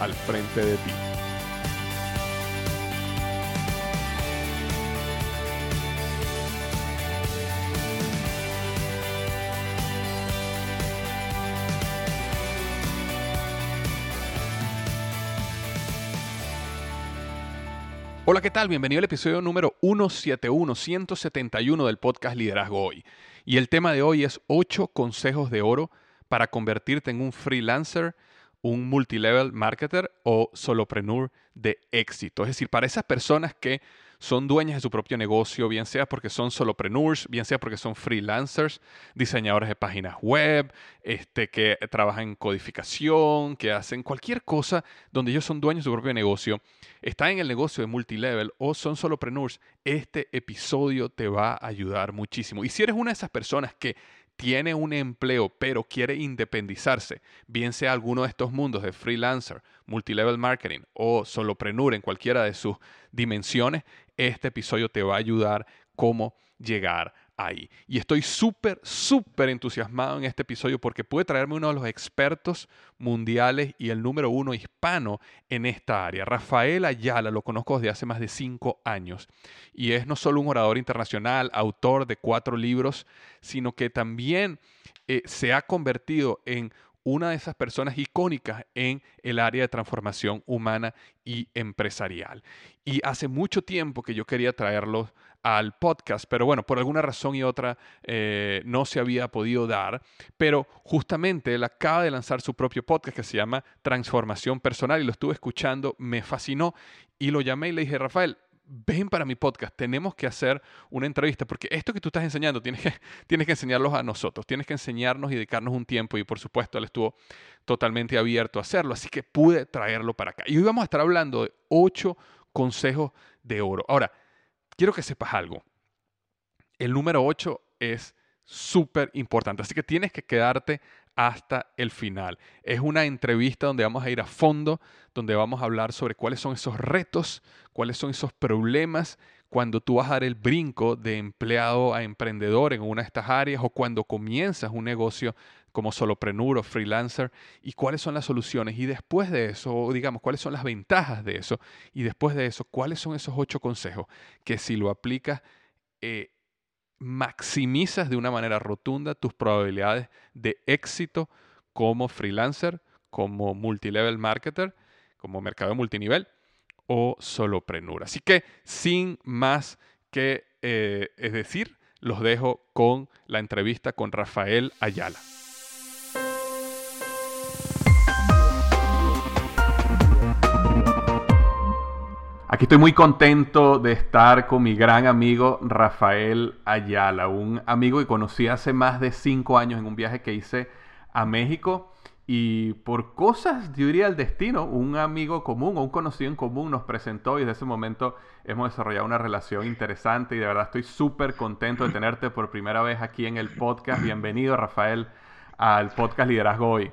al frente de ti. Hola, ¿qué tal? Bienvenido al episodio número 171, 171 del podcast Liderazgo Hoy. Y el tema de hoy es 8 consejos de oro para convertirte en un freelancer, un multilevel marketer o solopreneur de éxito. Es decir, para esas personas que son dueñas de su propio negocio, bien sea porque son solopreneurs, bien sea porque son freelancers, diseñadores de páginas web, este, que trabajan en codificación, que hacen cualquier cosa donde ellos son dueños de su propio negocio, están en el negocio de multilevel o son solopreneurs, este episodio te va a ayudar muchísimo. Y si eres una de esas personas que tiene un empleo pero quiere independizarse, bien sea alguno de estos mundos de freelancer, multilevel marketing o solopreneur en cualquiera de sus dimensiones, este episodio te va a ayudar cómo llegar Y estoy súper, súper entusiasmado en este episodio porque puede traerme uno de los expertos mundiales y el número uno hispano en esta área. Rafael Ayala, lo conozco desde hace más de cinco años y es no solo un orador internacional, autor de cuatro libros, sino que también eh, se ha convertido en una de esas personas icónicas en el área de transformación humana y empresarial. Y hace mucho tiempo que yo quería traerlo al podcast, pero bueno, por alguna razón y otra eh, no se había podido dar, pero justamente él acaba de lanzar su propio podcast que se llama Transformación Personal y lo estuve escuchando, me fascinó y lo llamé y le dije, Rafael, ven para mi podcast, tenemos que hacer una entrevista, porque esto que tú estás enseñando tienes que, tienes que enseñarlos a nosotros, tienes que enseñarnos y dedicarnos un tiempo, y por supuesto él estuvo totalmente abierto a hacerlo, así que pude traerlo para acá. Y hoy vamos a estar hablando de ocho consejos de oro. Ahora, quiero que sepas algo. El número 8 es súper importante, así que tienes que quedarte hasta el final. Es una entrevista donde vamos a ir a fondo, donde vamos a hablar sobre cuáles son esos retos, cuáles son esos problemas cuando tú vas a dar el brinco de empleado a emprendedor en una de estas áreas o cuando comienzas un negocio como solopreneur o freelancer y cuáles son las soluciones. Y después de eso, digamos, cuáles son las ventajas de eso. Y después de eso, cuáles son esos ocho consejos que si lo aplicas, eh, maximizas de una manera rotunda tus probabilidades de éxito como freelancer, como multilevel marketer, como mercado multinivel o solopreneur. Así que sin más que eh, es decir, los dejo con la entrevista con Rafael Ayala. Aquí estoy muy contento de estar con mi gran amigo Rafael Ayala, un amigo que conocí hace más de cinco años en un viaje que hice a México y por cosas, yo diría el destino, un amigo común o un conocido en común nos presentó y desde ese momento hemos desarrollado una relación interesante y de verdad estoy súper contento de tenerte por primera vez aquí en el podcast. Bienvenido Rafael al podcast Liderazgo Hoy.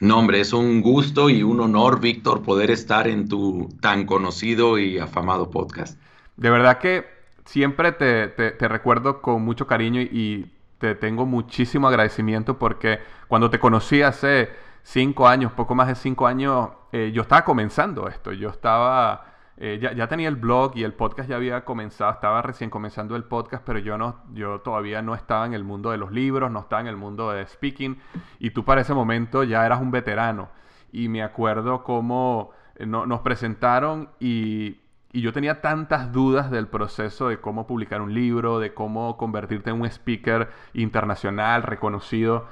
No, hombre, es un gusto y un honor, Víctor, poder estar en tu tan conocido y afamado podcast. De verdad que siempre te, recuerdo con mucho cariño y te tengo muchísimo agradecimiento porque cuando te conocí hace cinco años, poco más de cinco años, eh, yo estaba comenzando esto. Yo estaba eh, ya, tenía el blog y el podcast ya había comenzado, estaba recién comenzando el podcast, pero yo, no, yo todavía no estaba en el mundo de los libros, no estaba en el mundo de speaking, y tú para ese momento ya eras un veterano. Y me acuerdo cómo eh, nos presentaron y, y yo tenía tantas dudas del proceso de cómo publicar un libro, de cómo convertirte en un speaker internacional reconocido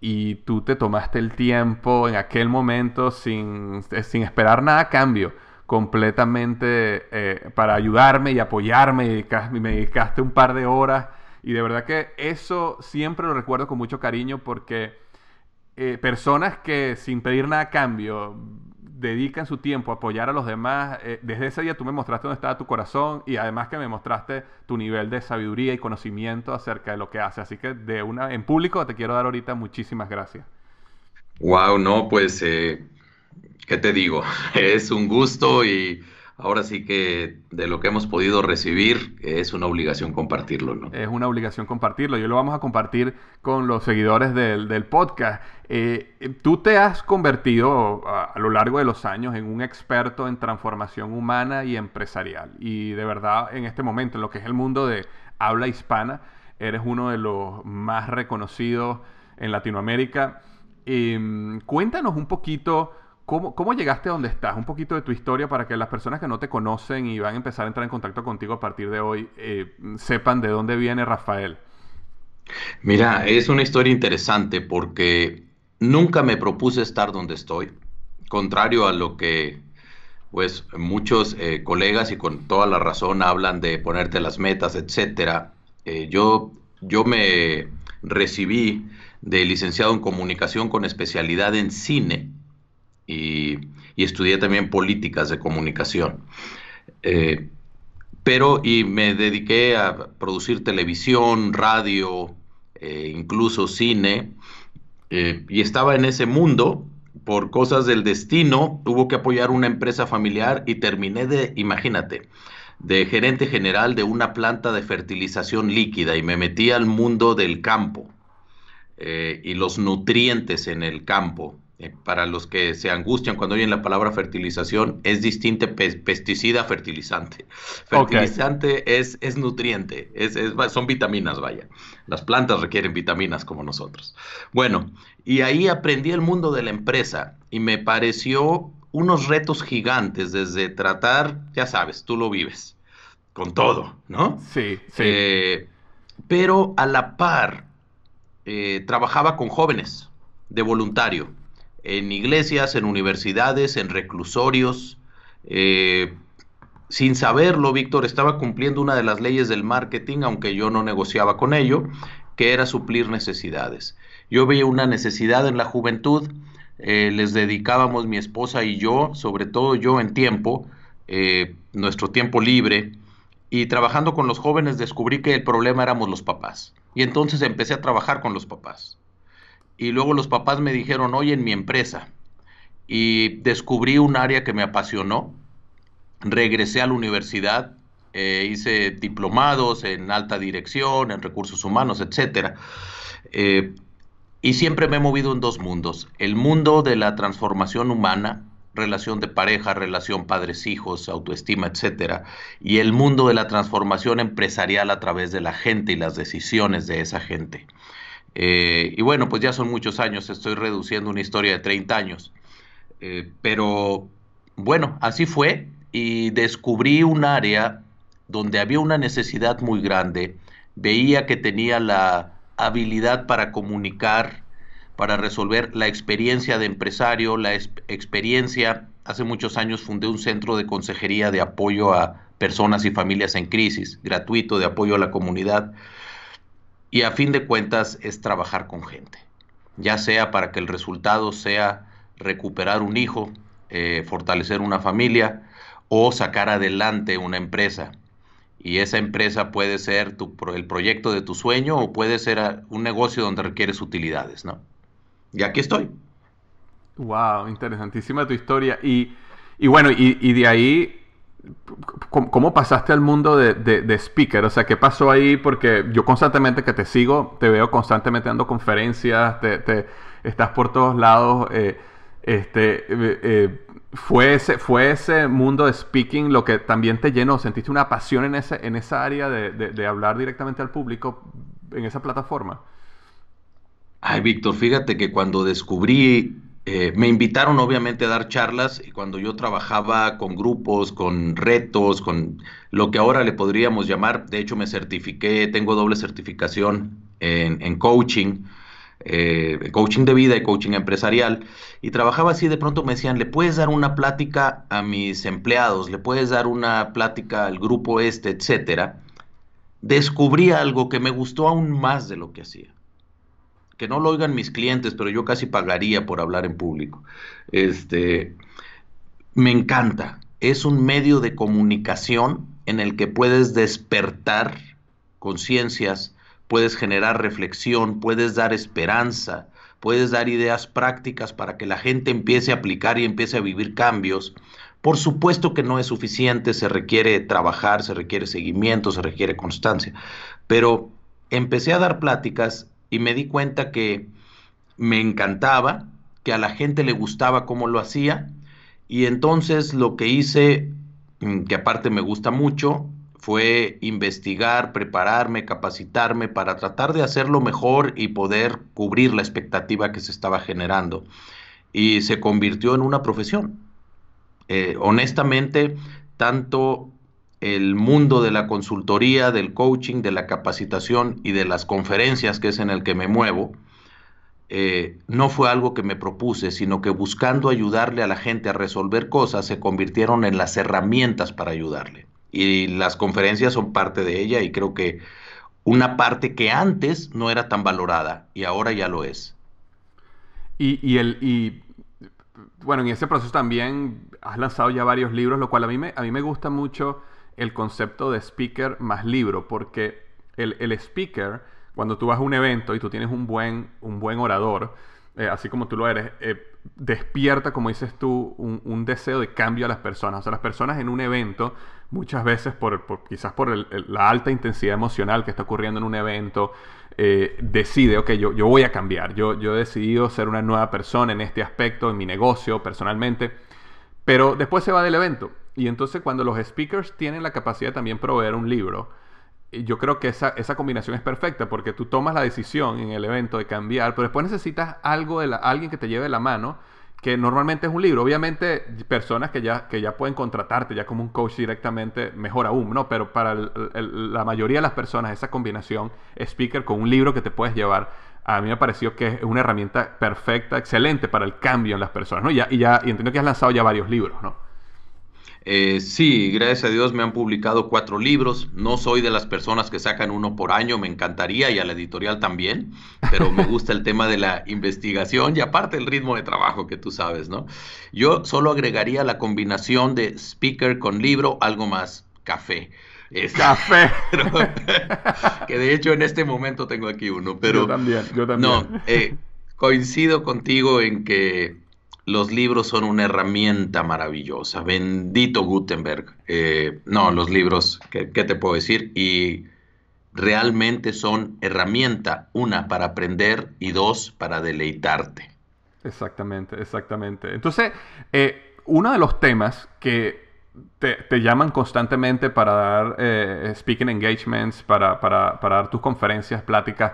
y tú te tomaste el tiempo en aquel momento sin, sin esperar nada a cambio completamente eh, para ayudarme y apoyarme y me dedicaste un par de horas y de verdad que eso siempre lo recuerdo con mucho cariño porque eh, personas que sin pedir nada a cambio dedican su tiempo a apoyar a los demás, eh, desde ese día tú me mostraste dónde estaba tu corazón y además que me mostraste tu nivel de sabiduría y conocimiento acerca de lo que hace. Así que de una, en público te quiero dar ahorita muchísimas gracias. Wow, no, pues ¿qué te digo? Es un gusto y ahora sí que de lo que hemos podido recibir es una obligación compartirlo. Es una obligación compartirlo. Yo lo vamos a compartir con los seguidores del, podcast. Eh, tú te has convertido a, lo largo de los años en un experto en transformación humana y empresarial. Y de verdad, en este momento, en lo que es el mundo de habla hispana, eres uno de los más reconocidos en Latinoamérica. Em, cuéntanos un poquito ¿Cómo, llegaste a donde estás? Un poquito de tu historia para que las personas que no te conocen y van a empezar a entrar en contacto contigo a partir de hoy eh, sepan de dónde viene Rafael. Mira, es una historia interesante porque nunca me propuse estar donde estoy, contrario a lo que pues muchos eh, colegas y con toda la razón hablan de ponerte las metas, etcétera. Eh, yo, yo me recibí de licenciado en comunicación con especialidad en cine y, estudié también políticas de comunicación. Eh, pero y me dediqué a producir televisión, radio, eh, incluso cine, eh, y estaba en ese mundo. Por cosas del destino, hubo que apoyar una empresa familiar y terminé de, imagínate, de gerente general de una planta de fertilización líquida y me metí al mundo del campo y los nutrientes en el campo. Eh, para los que se angustian cuando oyen la palabra fertilización, es distinto pesticida fertilizante. Fertilizante es, es nutriente, es, son vitaminas, vaya. Las plantas requieren vitaminas como nosotros. Bueno, y ahí aprendí el mundo de la empresa y me pareció unos retos gigantes desde tratar, ya sabes, tú lo vives, con todo, ¿no? Sí, sí. Eh, pero a la par, eh, trabajaba con jóvenes de voluntario en iglesias, en universidades, en reclusorios. Eh, sin saberlo, Víctor estaba cumpliendo una de las leyes del marketing, aunque yo no negociaba con ello, que era suplir necesidades. Yo veía una necesidad en la juventud, eh, les dedicábamos mi esposa y yo, sobre todo yo en tiempo, eh, nuestro tiempo libre, y trabajando con los jóvenes descubrí que el problema éramos los papás. Y entonces empecé a trabajar con los papás y luego los papás me dijeron, oye, en mi empresa, y descubrí un área que me apasionó, regresé a la universidad, eh, hice diplomados en alta dirección, en recursos humanos, etcétera. Eh, y siempre me he movido en dos mundos. El mundo de la transformación humana, relación de pareja, relación padres-hijos, autoestima, etcétera, y el mundo de la transformación empresarial a través de la gente y las decisiones de esa gente. Eh, y bueno, pues ya son muchos años, estoy reduciendo una historia de 30 años. Eh, pero bueno, así fue y descubrí un área donde había una necesidad muy grande. Veía que tenía la habilidad para comunicar, para resolver la experiencia de empresario, la experiencia. Hace muchos años fundé un centro de consejería de apoyo a personas y familias en crisis, gratuito de apoyo a la comunidad y a fin de cuentas es trabajar con gente, ya sea para que el resultado sea recuperar un hijo, eh, fortalecer una familia o sacar adelante una empresa. Y esa empresa puede ser el proyecto de tu sueño o puede ser un negocio donde requieres utilidades, ¿no? Y aquí estoy. Wow, interesantísima tu historia. Y, y bueno, y, de ahí, ¿cómo, pasaste al mundo de, de, speaker? O sea, ¿qué pasó ahí? Porque yo constantemente que te sigo, te veo constantemente dando conferencias, te estás por todos lados. Eh, este, eh, eh, fue, ese, ¿Fue ese mundo de speaking lo que también te llenó? ¿Sentiste una pasión en, ese, en esa área de, de hablar directamente al público en esa plataforma? Ay, Víctor, fíjate que cuando descubrí eh, me invitaron obviamente a dar charlas y cuando yo trabajaba con grupos, con retos, con lo que ahora le podríamos llamar, de hecho me certifiqué, tengo doble certificación en, coaching, eh, coaching de vida y coaching empresarial, y trabajaba así, de pronto me decían, le puedes dar una plática a mis empleados, le puedes dar una plática al grupo este, etcétera. Descubrí algo que me gustó aún más de lo que hacía que no lo oigan mis clientes, pero yo casi pagaría por hablar en público. Este, me encanta. Es un medio de comunicación en el que puedes despertar conciencias, puedes generar reflexión, puedes dar esperanza, puedes dar ideas prácticas para que la gente empiece a aplicar y empiece a vivir cambios. Por supuesto que no es suficiente, se requiere trabajar, se requiere seguimiento, se requiere constancia, pero empecé a dar pláticas y me di cuenta que me encantaba, que a la gente le gustaba cómo lo hacía y entonces lo que hice, mm, que aparte me gusta mucho, fue investigar, prepararme, capacitarme para tratar de hacerlo mejor y poder cubrir la expectativa que se estaba generando. Y se convirtió en una profesión. Eh, honestamente, tanto el mundo de la consultoría, del coaching, de la capacitación y de las conferencias, que es en el que me muevo, eh, no fue algo que me propuse, sino que buscando ayudarle a la gente a resolver cosas, se convirtieron en las herramientas para ayudarle. Y las conferencias son parte de ella y creo que una parte que antes no era tan valorada y ahora ya lo es. Y, el, y bueno, en ese proceso también has lanzado ya varios libros, lo cual a mí me, a mí me gusta mucho el concepto de speaker más libro, porque el, speaker, cuando tú vas a un evento y tú tienes un buen, un buen orador, eh, así como tú lo eres, eh, despierta, como dices tú, un, deseo de cambio a las personas. O sea, las personas en un evento, muchas veces por, quizás por la alta intensidad emocional que está ocurriendo en un evento, eh, decide, ok, yo, yo voy a cambiar, yo, yo he decidido ser una nueva persona en este aspecto, en mi negocio, personalmente, pero después se va del evento y entonces cuando los speakers tienen la capacidad de también proveer un libro, yo creo que esa, esa combinación es perfecta porque tú tomas la decisión en el evento de cambiar, pero después necesitas algo de alguien que te lleve la mano, que normalmente es un libro. Obviamente, personas que ya, que ya pueden contratarte ya como un coach directamente, mejor aún, ¿no? Pero para la mayoría de las personas, esa combinación speaker con un libro que te puedes llevar, a mí me pareció que es una herramienta perfecta, excelente para el cambio en las personas, ¿no? Ya, y, ya, y entiendo que has lanzado ya varios libros, ¿no? Eh, sí, gracias a Dios me han publicado cuatro libros. No soy de las personas que sacan uno por año, me encantaría y a la editorial también, pero me gusta el tema de la investigación y aparte el ritmo de trabajo que tú sabes, ¿no? Yo solo agregaría la combinación de speaker con libro, algo más, café. café. que de hecho en este momento tengo aquí uno, pero... Yo también, yo también. No, eh, coincido contigo en que los libros son una herramienta maravillosa. Bendito Gutenberg. Eh, no, los libros, ¿qué, te puedo decir? Y realmente son herramienta, una, para aprender y dos, para deleitarte. Exactamente, exactamente. Entonces, eh, uno de los temas que te, llaman constantemente para dar eh, speaking engagements, para, para, para dar tus conferencias, pláticas,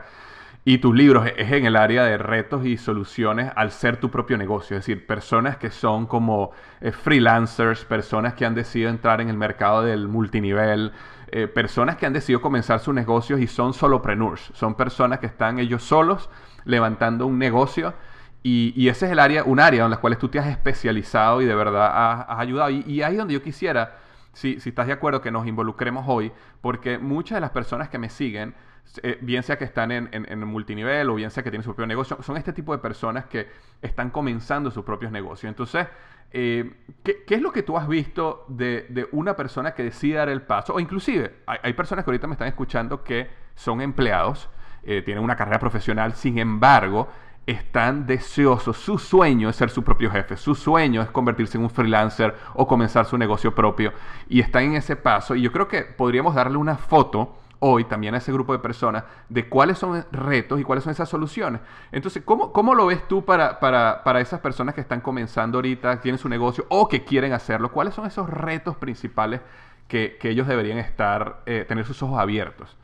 y tus libros es en el área de retos y soluciones al ser tu propio negocio, es decir, personas que son como eh, freelancers, personas que han decidido entrar en el mercado del multinivel, eh, personas que han decidido comenzar sus negocios y son solopreneurs, son personas que están ellos solos levantando un negocio y, ese es el área, un área en la cual tú te has especializado y de verdad has, ayudado. Y, y ahí es donde yo quisiera, si, si estás de acuerdo, que nos involucremos hoy, porque muchas de las personas que me siguen, eh, bien sea que están en, en, multinivel o bien sea que tienen su propio negocio, son este tipo de personas que están comenzando sus propios negocios. Entonces, eh, ¿qué, es lo que tú has visto de, una persona que decide dar el paso? O inclusive, hay, personas que ahorita me están escuchando que son empleados, eh, tienen una carrera profesional, sin embargo, están deseosos, su sueño es ser su propio jefe, su sueño es convertirse en un freelancer o comenzar su negocio propio y están en ese paso y yo creo que podríamos darle una foto hoy también a ese grupo de personas de cuáles son retos y cuáles son esas soluciones. Entonces, ¿cómo, cómo lo ves tú para, para, para, esas personas que están comenzando ahorita, tienen su negocio o que quieren hacerlo? ¿Cuáles son esos retos principales que, que ellos deberían estar, eh, tener sus ojos abiertos?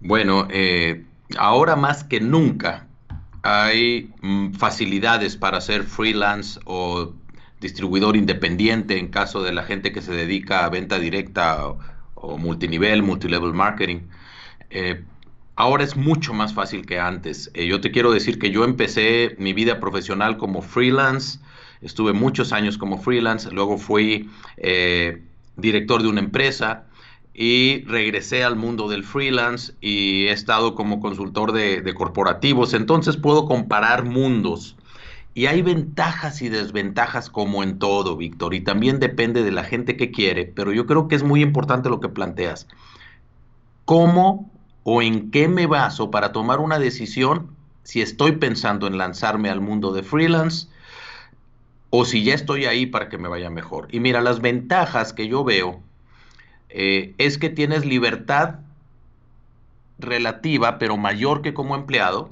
Bueno, eh, ahora más que nunca, hay mm, facilidades para ser freelance o distribuidor independiente en caso de la gente que se dedica a venta directa o, multinivel, multilevel marketing. Eh, ahora es mucho más fácil que antes. Eh, yo te quiero decir que yo empecé mi vida profesional como freelance, estuve muchos años como freelance, luego fui eh, director de una empresa, y regresé al mundo del freelance y he estado como consultor de, corporativos, entonces puedo comparar mundos. Y hay ventajas y desventajas como en todo, Víctor, y también depende de la gente que quiere, pero yo creo que es muy importante lo que planteas. ¿Cómo o en qué me baso para tomar una decisión si estoy pensando en lanzarme al mundo de freelance o si ya estoy ahí para que me vaya mejor? Y mira, las ventajas que yo veo eh, es que tienes libertad relativa, pero mayor que como empleado,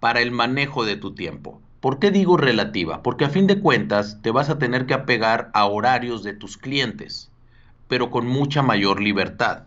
para el manejo de tu tiempo. ¿Por qué digo relativa? Porque a fin de cuentas te vas a tener que apegar a horarios de tus clientes, pero con mucha mayor libertad.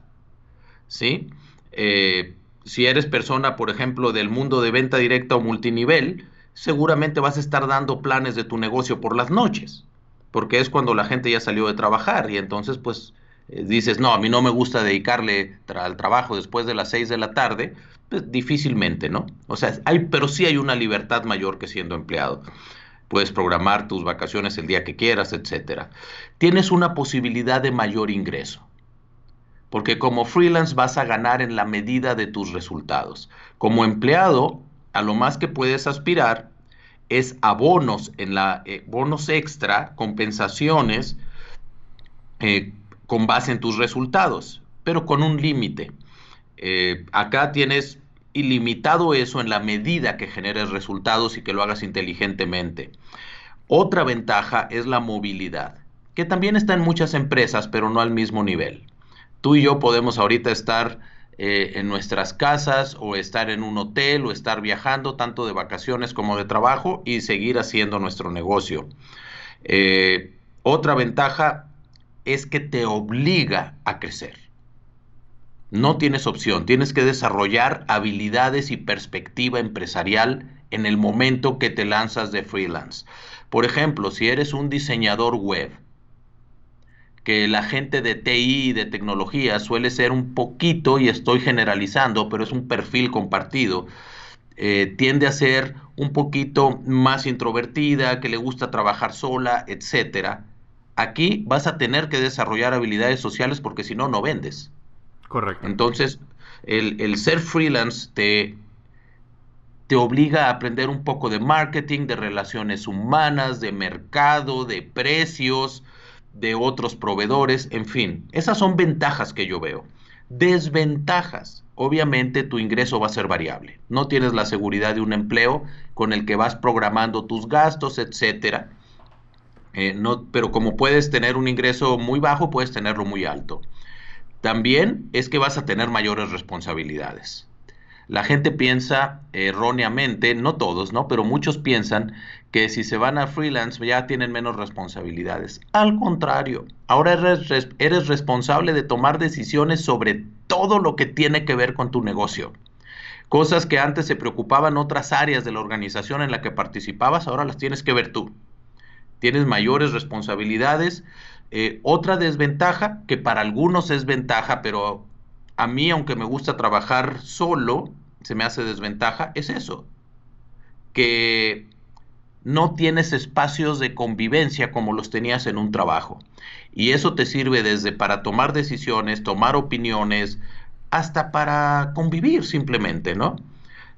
¿Sí? Eh, si eres persona, por ejemplo, del mundo de venta directa o multinivel, seguramente vas a estar dando planes de tu negocio por las noches, porque es cuando la gente ya salió de trabajar y entonces pues eh, dices, no, a mí no me gusta dedicarle al trabajo después de las 6 de la tarde, pues difícilmente, ¿no? O sea, hay, pero sí hay una libertad mayor que siendo empleado. Puedes programar tus vacaciones el día que quieras, etcétera. Tienes una posibilidad de mayor ingreso. Porque como freelance vas a ganar en la medida de tus resultados. Como empleado, a lo más que puedes aspirar es a bonos en la eh, bonos extra, compensaciones eh, con base en tus resultados, pero con un límite. Eh, acá tienes ilimitado eso en la medida que generes resultados y que lo hagas inteligentemente. Otra ventaja es la movilidad, que también está en muchas empresas, pero no al mismo nivel. Tú y yo podemos ahorita estar eh, en nuestras casas o estar en un hotel o estar viajando tanto de vacaciones como de trabajo y seguir haciendo nuestro negocio. Eh, otra ventaja es que te obliga a crecer. No tienes opción, tienes que desarrollar habilidades y perspectiva empresarial en el momento que te lanzas de freelance. Por ejemplo, si eres un diseñador web, que la gente de TI y de tecnología suele ser un poquito, y estoy generalizando, pero es un perfil compartido, eh, tiende a ser un poquito más introvertida, que le gusta trabajar sola, etcétera aquí vas a tener que desarrollar habilidades sociales porque si no, no vendes. Correcto. Entonces, el, ser freelance te, te obliga a aprender un poco de marketing, de relaciones humanas, de mercado, de precios, de otros proveedores, en fin, esas son ventajas que yo veo. Desventajas, obviamente tu ingreso va a ser variable. No tienes la seguridad de un empleo con el que vas programando tus gastos, etcétera eh, no, pero como puedes tener un ingreso muy bajo, puedes tenerlo muy alto. También es que vas a tener mayores responsabilidades. La gente piensa erróneamente, no todos, ¿no? Pero muchos piensan que si se van a freelance ya tienen menos responsabilidades. Al contrario, ahora eres, eres responsable de tomar decisiones sobre todo lo que tiene que ver con tu negocio. Cosas que antes se preocupaban otras áreas de la organización en la que participabas, ahora las tienes que ver tú tienes mayores responsabilidades. Eh, otra desventaja, que para algunos es ventaja, pero a mí, aunque me gusta trabajar solo, se me hace desventaja, es eso, que no tienes espacios de convivencia como los tenías en un trabajo. Y eso te sirve desde para tomar decisiones, tomar opiniones, hasta para convivir simplemente, ¿no?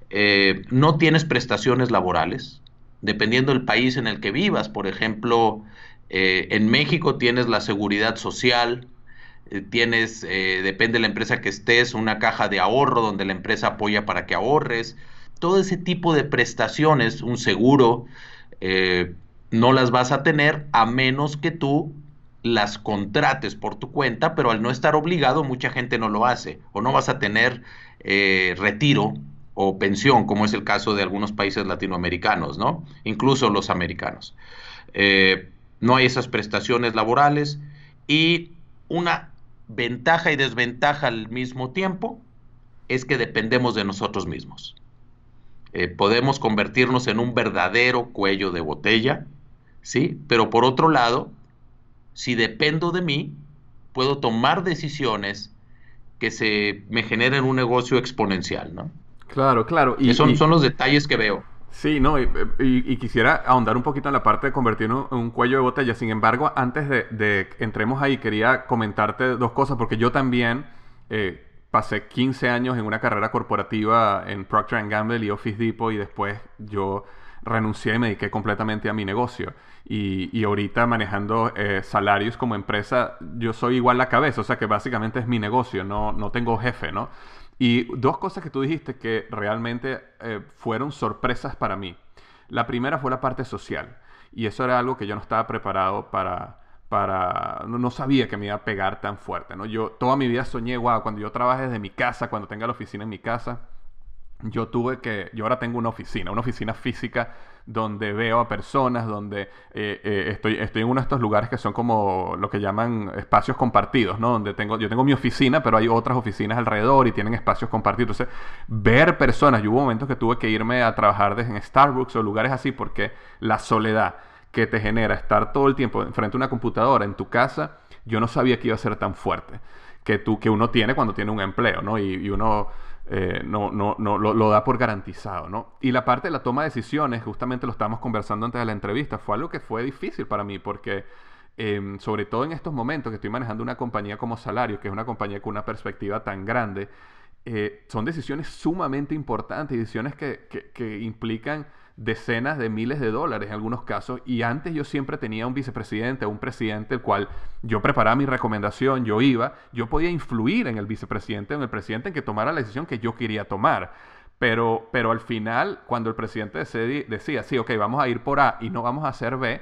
Eh, no tienes prestaciones laborales, dependiendo del país en el que vivas. Por ejemplo, eh, en México tienes la seguridad social, eh, tienes, eh, depende de la empresa que estés, una caja de ahorro donde la empresa apoya para que ahorres. todo ese tipo de prestaciones, un seguro, no las vas a tener a menos que tú las contrates por tu cuenta, pero al no estar obligado mucha gente no lo hace, o no vas a tener retiro o pensión, como es el caso de algunos países latinoamericanos, ¿no? Incluso los americanos. No hay esas prestaciones laborales y una ventaja y desventaja al mismo tiempo es que dependemos de nosotros mismos. Eh, podemos convertirnos en un verdadero cuello de botella, ¿sí? Pero por otro lado, si dependo de mí, puedo tomar decisiones que se me generen un negocio exponencial, ¿no? Claro, claro. Y, son, son los detalles que veo. Sí, no, y, quisiera ahondar un poquito en la parte de convertirnos en un cuello de botella. Sin embargo, antes de, que entremos ahí, quería comentarte dos cosas, porque yo también eh, pasé 15 años en una carrera corporativa en Procter Gamble y Office Depot, y después yo renuncié y me dediqué completamente a mi negocio. Y, ahorita manejando eh, salarios como empresa, yo soy igual la cabeza, o sea que básicamente es mi negocio, no, no tengo jefe, ¿no? Y dos cosas que tú dijiste que realmente eh, fueron sorpresas para mí. La primera fue la parte social. Y eso era algo que yo no estaba preparado para, para no, sabía que me iba a pegar tan fuerte, ¿no? Yo toda mi vida soñé, wow, cuando yo trabaje desde mi casa, cuando tenga la oficina en mi casa, yo tuve que, yo ahora tengo una oficina, una oficina física donde veo a personas, donde eh, eh, estoy, estoy en uno de estos lugares que son como lo que llaman espacios compartidos, ¿no? Donde tengo, yo tengo mi oficina, pero hay otras oficinas alrededor y tienen espacios compartidos. Entonces, ver personas, yo hubo momentos que tuve que irme a trabajar desde en Starbucks o lugares así porque la soledad que te genera estar todo el tiempo frente a una computadora en tu casa, yo no sabía que iba a ser tan fuerte que, tú, que uno tiene cuando tiene un empleo, ¿no? y uno eh, no, no, no lo, da por garantizado, ¿no? Y la parte de la toma de decisiones, justamente lo estábamos conversando antes de la entrevista, fue algo que fue difícil para mí porque... Em, sobre todo en estos momentos que estoy manejando una compañía como Salario, que es una compañía con una perspectiva tan grande, eh, son decisiones sumamente importantes, decisiones que, que implican decenas de miles de dólares en algunos casos. Y antes yo siempre tenía un vicepresidente un presidente, el cual yo preparaba mi recomendación, yo iba, yo podía influir en el vicepresidente en el presidente en que tomara la decisión que yo quería tomar. Pero, pero al final, cuando el presidente decía, sí, ok, vamos a ir por A y no vamos a hacer B,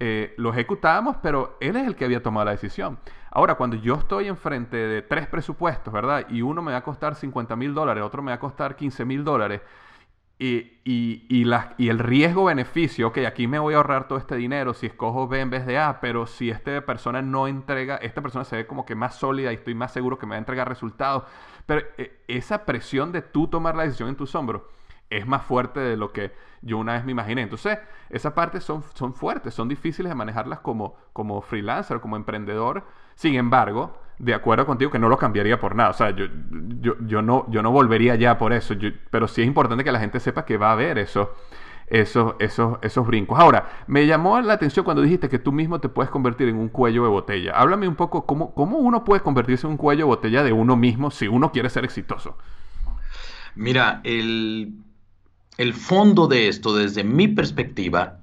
eh, lo ejecutábamos, pero él es el que había tomado la decisión. Ahora, cuando yo estoy enfrente de tres presupuestos, ¿verdad? Y uno me va a costar 50 mil dólares, otro me va a costar 15 mil dólares, y, y, y, el riesgo-beneficio, ok, aquí me voy a ahorrar todo este dinero si escojo B en vez de A, pero si esta persona no entrega, esta persona se ve como que más sólida y estoy más seguro que me va a entregar resultados. Pero eh, esa presión de tú tomar la decisión en tus hombros es más fuerte de lo que yo una vez me imaginé. Entonces, esas partes son, son fuertes, son difíciles de manejarlas como, como freelancer, como emprendedor. Sin embargo, de acuerdo contigo que no lo cambiaría por nada. O sea, yo, yo, no, yo no volvería ya por eso. pero sí es importante que la gente sepa que va a haber eso, esos, esos, esos brincos. Ahora, me llamó la atención cuando dijiste que tú mismo te puedes convertir en un cuello de botella. Háblame un poco cómo, cómo uno puede convertirse en un cuello de botella de uno mismo si uno quiere ser exitoso. Mira, el, el fondo de esto, desde mi perspectiva,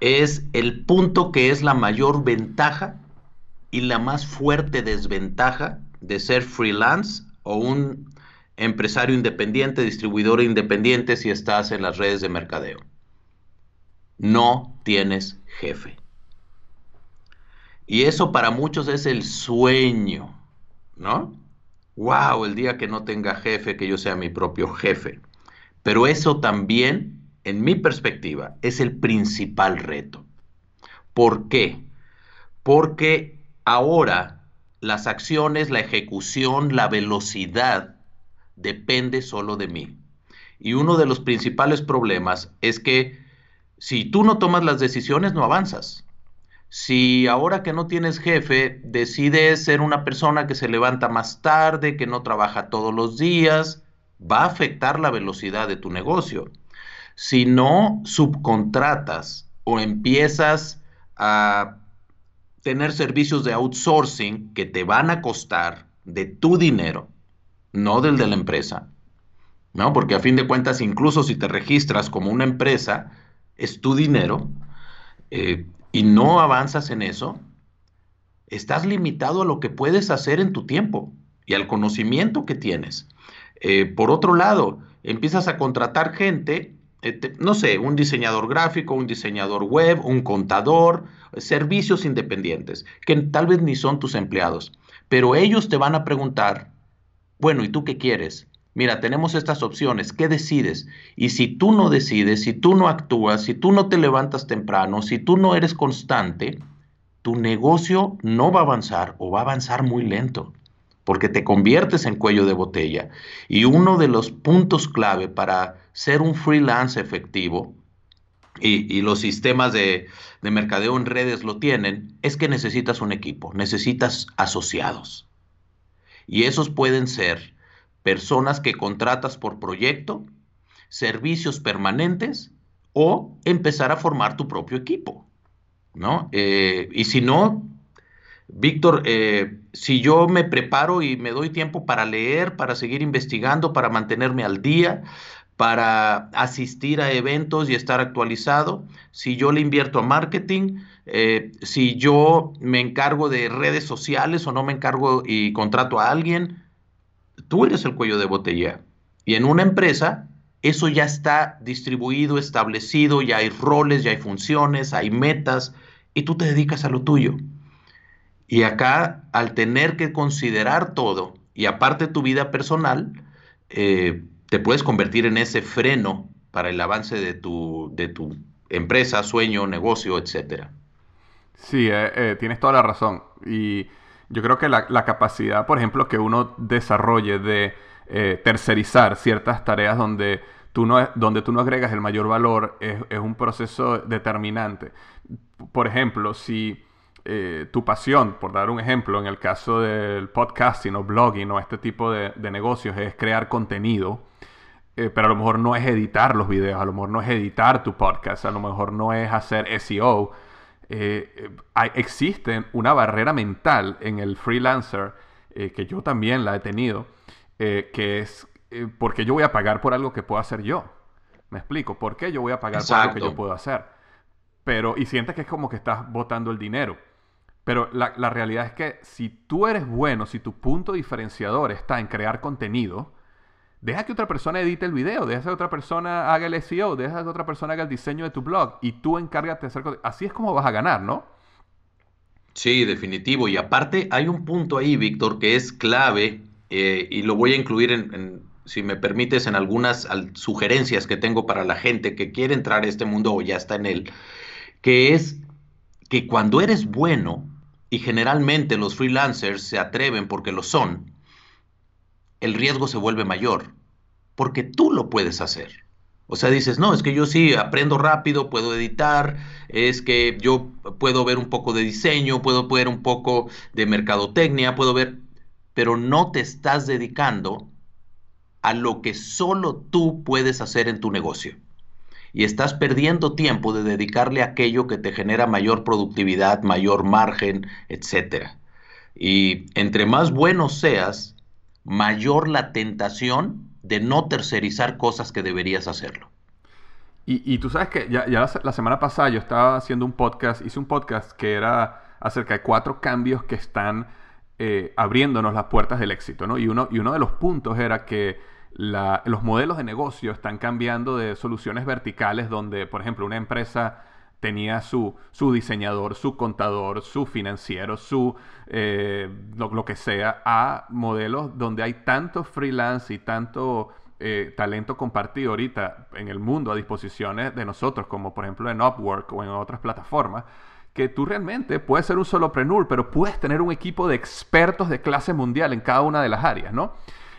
es el punto que es la mayor ventaja y la más fuerte desventaja de ser freelance o un empresario independiente, distribuidor independiente si estás en las redes de mercadeo. No tienes jefe. Y eso para muchos es el sueño, ¿no? Wow, el día que no tenga jefe, que yo sea mi propio jefe. Pero eso también, en mi perspectiva, es el principal reto. ¿Por qué? Porque Ahora, las acciones, la ejecución, la velocidad depende solo de mí. Y uno de los principales problemas es que si tú no tomas las decisiones, no avanzas. Si ahora que no tienes jefe, decides ser una persona que se levanta más tarde, que no trabaja todos los días, va a afectar la velocidad de tu negocio. Si no subcontratas o empiezas a tener servicios de outsourcing que te van a costar de tu dinero, no del de la empresa. ¿No? Porque a fin de cuentas, incluso si te registras como una empresa, es tu dinero eh, y no avanzas en eso, estás limitado a lo que puedes hacer en tu tiempo y al conocimiento que tienes. Eh, por otro lado, empiezas a contratar gente, no sé, un diseñador gráfico, un diseñador web, un contador, servicios independientes, que tal vez ni son tus empleados, pero ellos te van a preguntar, bueno, ¿y tú qué quieres? Mira, tenemos estas opciones, ¿qué decides? Y si tú no decides, si tú no actúas, si tú no te levantas temprano, si tú no eres constante, tu negocio no va a avanzar o va a avanzar muy lento, porque te conviertes en cuello de botella. Y uno de los puntos clave para ser un freelance efectivo, y, los sistemas de, de mercadeo en redes lo tienen, es que necesitas un equipo, necesitas asociados. Y esos pueden ser personas que contratas por proyecto, servicios permanentes o empezar a formar tu propio equipo, ¿no? Eh, y si no, Víctor, eh, si yo me preparo y me doy tiempo para leer, para seguir investigando, para mantenerme al día, para asistir a eventos y estar actualizado, si yo le invierto a marketing, eh, si yo me encargo de redes sociales o no me encargo y contrato a alguien, tú eres el cuello de botella. Y en una empresa, eso ya está distribuido, establecido, ya hay roles, ya hay funciones, hay metas, y tú te dedicas a lo tuyo. Y acá, al tener que considerar todo, y aparte tu vida personal, eh, te puedes convertir en ese freno para el avance de tu, de tu empresa, sueño, negocio, etcétera. Sí, eh, eh, tienes toda la razón. Y yo creo que la, capacidad, por ejemplo, que uno desarrolle de eh, tercerizar ciertas tareas donde tú no, donde tú no agregas el mayor valor es, un proceso determinante. Por ejemplo, si tu pasión, por dar un ejemplo, en el caso del podcasting o blogging o este tipo de, negocios es crear contenido, eh, pero a lo mejor no es editar los videos, a lo mejor no es editar tu podcast, a lo mejor no es hacer SEO, eh, existe una barrera mental en el freelancer, eh, que yo también la he tenido, eh, que es porque yo voy a pagar por algo que puedo hacer yo. Me explico, ¿por qué yo voy a pagar por algo que yo puedo hacer? Pero, y sientes que es como que estás botando el dinero. Pero la, la, realidad es que si tú eres bueno, si tu punto diferenciador está en crear contenido, Deja que otra persona edite el video, deja que otra persona haga el SEO, deja que otra persona haga el diseño de tu blog y tú encárgate de hacer cosas. Así es como vas a ganar, ¿no? Sí, definitivo. Y aparte hay un punto ahí, Víctor, que es clave eh, y lo voy a incluir en, si me permites, en algunas sugerencias que tengo para la gente que quiere entrar a este mundo o ya está en él, que es que cuando eres bueno, y generalmente los freelancers se atreven porque lo son, el riesgo se vuelve mayor, porque tú lo puedes hacer. O sea, dices, no, es que yo sí aprendo rápido, puedo editar, es que yo puedo ver un poco de diseño, puedo ver un poco de mercadotecnia, puedo ver, pero no te estás dedicando a lo que solo tú puedes hacer en tu negocio. Y estás perdiendo tiempo de dedicarle a aquello que te genera mayor productividad, mayor margen, etc. Y entre más bueno seas, mayor la tentación de no tercerizar cosas que deberías hacerlo. Y, tú sabes que ya, la, semana pasada yo estaba haciendo un podcast, hice un podcast que era acerca de cuatro cambios que están eh, abriéndonos las puertas del éxito, ¿no? Y uno, y uno de los puntos era que los modelos de negocio están cambiando de soluciones verticales donde, por ejemplo, una empresa tenía su, su diseñador, su contador, su financiero, su eh, lo, que sea, a modelos donde hay tanto freelance y tanto eh, talento compartido ahorita en el mundo a disposiciones de nosotros, como por ejemplo en Upwork o en otras plataformas, que tú realmente puedes ser un solopreneur, pero puedes tener un equipo de expertos de clase mundial en cada una de las áreas, ¿no?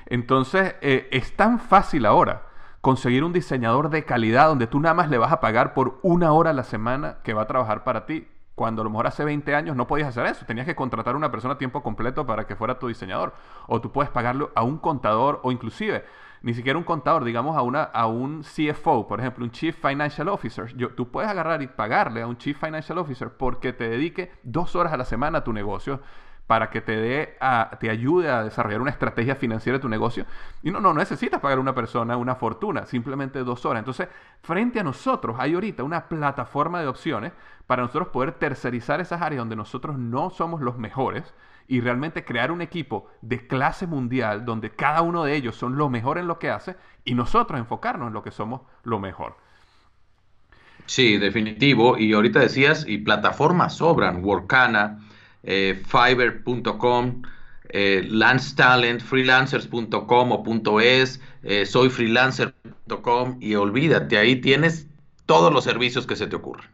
Entonces, eh, es tan fácil ahora conseguir un diseñador de calidad donde tú nada más le vas a pagar por una hora a la semana que va a trabajar para ti. Cuando a lo mejor hace 20 años no podías hacer eso, tenías que contratar a una persona a tiempo completo para que fuera tu diseñador. O tú puedes pagarlo a un contador o inclusive ni siquiera un contador, digamos a, una, a un CFO, por ejemplo, un Chief Financial Officer. Yo, tú puedes agarrar y pagarle a un Chief Financial Officer porque te dedique dos horas a la semana a tu negocio para que te dé a, te ayude a desarrollar una estrategia financiera de tu negocio. Y no, no necesitas pagar a una persona una fortuna, simplemente dos horas. Entonces, frente a nosotros hay ahorita una plataforma de opciones para nosotros poder tercerizar esas áreas donde nosotros no somos los mejores y realmente crear un equipo de clase mundial donde cada uno de ellos son lo mejor en lo que hace y nosotros enfocarnos en lo que somos lo mejor. Sí, definitivo. Y ahorita decías, y plataformas sobran, Workana, eh, Fiverr.com, eh, Lance Talent, freelancers.com o .es, eh, soyfreelancer.com y olvídate, ahí tienes todos los servicios que se te ocurren.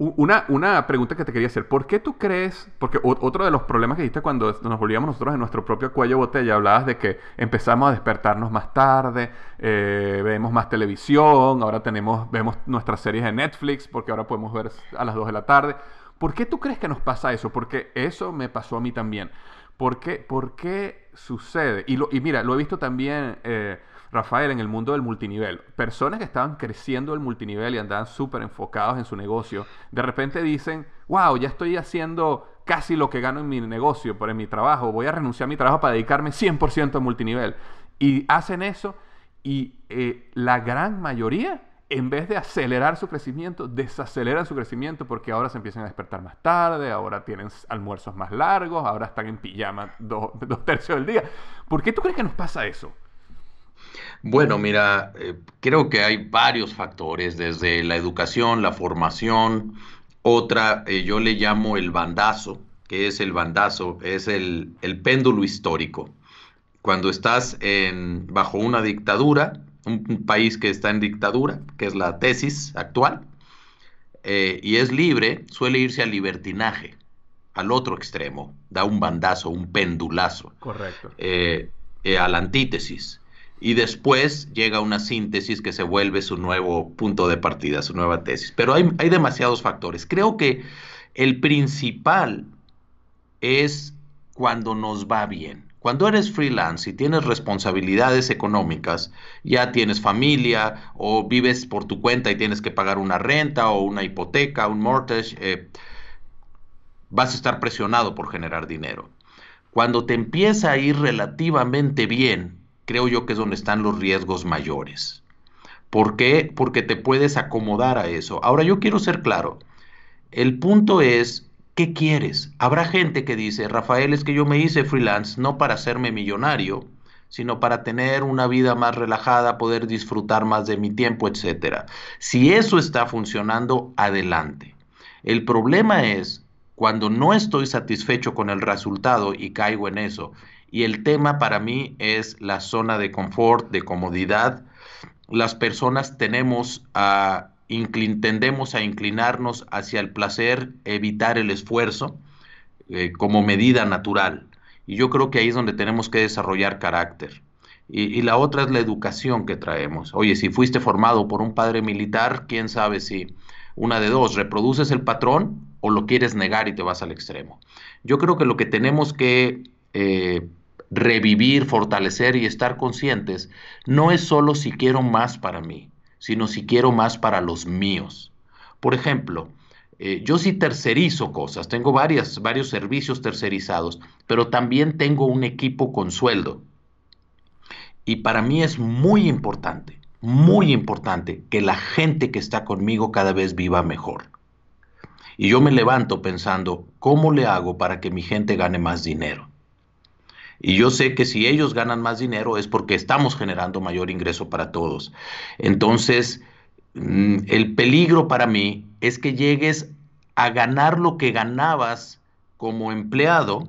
Una, una, pregunta que te quería hacer. ¿Por qué tú crees? Porque otro de los problemas que dijiste cuando nos volvíamos nosotros en nuestro propio cuello botella, hablabas de que empezamos a despertarnos más tarde, eh, vemos más televisión, ahora tenemos, vemos nuestras series de Netflix, porque ahora podemos ver a las 2 de la tarde. ¿Por qué tú crees que nos pasa eso? Porque eso me pasó a mí también. ¿Por qué, por qué sucede? Y, lo, mira, lo he visto también... Eh, Rafael, en el mundo del multinivel, personas que estaban creciendo el multinivel y andaban súper enfocados en su negocio, de repente dicen, wow, ya estoy haciendo casi lo que gano en mi negocio, por en mi trabajo, voy a renunciar a mi trabajo para dedicarme 100% al multinivel. Y hacen eso y eh, la gran mayoría, en vez de acelerar su crecimiento, desaceleran su crecimiento porque ahora se empiezan a despertar más tarde, ahora tienen almuerzos más largos, ahora están en pijama dos, tercios del día. ¿Por qué tú crees que nos pasa eso? Bueno, mira, eh, creo que hay varios factores, desde la educación, la formación, otra, eh, yo le llamo el bandazo, que es el bandazo, es el, péndulo histórico. Cuando estás en, bajo una dictadura, un, país que está en dictadura, que es la tesis actual, eh, y es libre, suele irse al libertinaje, al otro extremo, da un bandazo, un pendulazo. Correcto. a la antítesis y después llega una síntesis que se vuelve su nuevo punto de partida, su nueva tesis. Pero hay, hay demasiados factores. Creo que el principal es cuando nos va bien. Cuando eres freelance y tienes responsabilidades económicas, ya tienes familia o vives por tu cuenta y tienes que pagar una renta o una hipoteca, un mortgage, eh, vas a estar presionado por generar dinero. Cuando te empieza a ir relativamente bien, creo yo que es donde están los riesgos mayores. ¿Por qué? Porque te puedes acomodar a eso. Ahora yo quiero ser claro. El punto es, ¿qué quieres? Habrá gente que dice, Rafael, es que yo me hice freelance no para hacerme millonario, sino para tener una vida más relajada, poder disfrutar más de mi tiempo, etc. Si eso está funcionando, adelante. El problema es cuando no estoy satisfecho con el resultado y caigo en eso y el tema para mí es la zona de confort, de comodidad. Las personas tenemos a, tendemos a inclinarnos hacia el placer, evitar el esfuerzo eh, como medida natural. Y yo creo que ahí es donde tenemos que desarrollar carácter. Y, y, la otra es la educación que traemos. Oye, si fuiste formado por un padre militar, quién sabe si una de dos, reproduces el patrón o lo quieres negar y te vas al extremo. Yo creo que lo que tenemos que eh, revivir, fortalecer y estar conscientes, no es solo si quiero más para mí, sino si quiero más para los míos. Por ejemplo, eh, yo sí tercerizo cosas, tengo varias, varios servicios tercerizados, pero también tengo un equipo con sueldo. Y para mí es muy importante, muy importante que la gente que está conmigo cada vez viva mejor. Y yo me levanto pensando, ¿cómo le hago para que mi gente gane más dinero? Y yo sé que si ellos ganan más dinero es porque estamos generando mayor ingreso para todos. Entonces, mm, el peligro para mí es que llegues a ganar lo que ganabas como empleado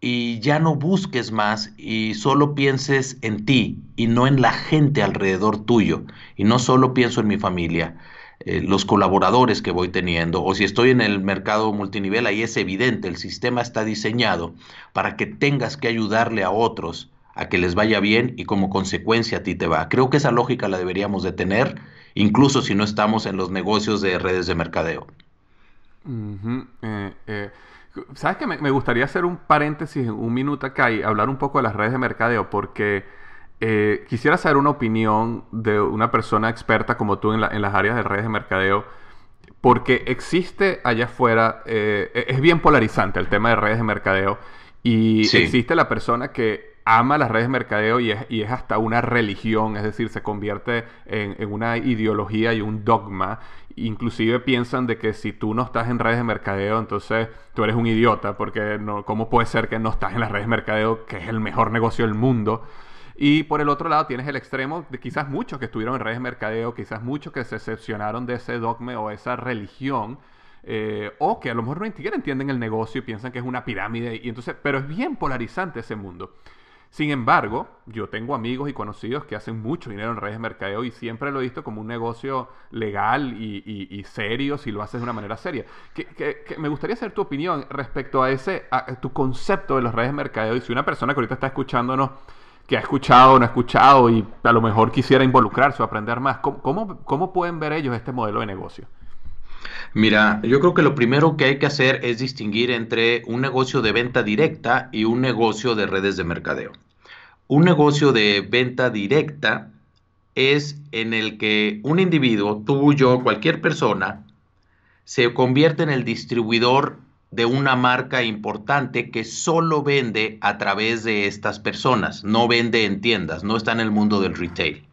y ya no busques más y solo pienses en ti y no en la gente alrededor tuyo. Y no solo pienso en mi familia, eh, los colaboradores que voy teniendo, o si estoy en el mercado multinivel, ahí es evidente, el sistema está diseñado para que tengas que ayudarle a otros a que les vaya bien y como consecuencia a ti te va. Creo que esa lógica la deberíamos de tener, incluso si no estamos en los negocios de redes de mercadeo. Eh, eh, ¿Sabes que me, me, gustaría hacer un paréntesis, un minuto acá y hablar un poco de las redes de mercadeo? Porque eh, quisiera saber una opinión de una persona experta como tú en, las áreas de redes de mercadeo, porque existe allá afuera, eh, e-, es bien polarizante el tema de redes de mercadeo y existe la persona que ama las redes de mercadeo y es, y es hasta una religión, es decir, se convierte en, en, una ideología y un dogma. Inclusive piensan de que si tú no estás en redes de mercadeo, entonces tú eres un idiota, porque no, ¿cómo puede ser que no estás en las redes de mercadeo, que es el mejor negocio del mundo? Y por el otro lado tienes el extremo de quizás muchos que estuvieron en redes de mercadeo, quizás muchos que se excepcionaron de ese dogma o esa religión, eh, o que a lo mejor no entienden el negocio y piensan que es una pirámide, y entonces, pero es bien polarizante ese mundo. Sin embargo, yo tengo amigos y conocidos que hacen mucho dinero en redes de mercadeo y siempre lo he visto como un negocio legal y, serio si lo haces de una manera seria. Que, me gustaría saber tu opinión respecto a ese, a tu concepto de las redes de mercadeo y si una persona que ahorita está escuchándonos que ha escuchado o no ha escuchado y a lo mejor quisiera involucrarse o aprender más. ¿Cómo, cómo, pueden ver ellos este modelo de negocio? Mira, yo creo que lo primero que hay que hacer es distinguir entre un negocio de venta directa y un negocio de redes de mercadeo. Un negocio de venta directa es en el que un individuo, tú, yo, cualquier persona, se convierte en el distribuidor de una marca importante que solo vende a través de estas personas, no vende en tiendas, no está en el mundo del retail.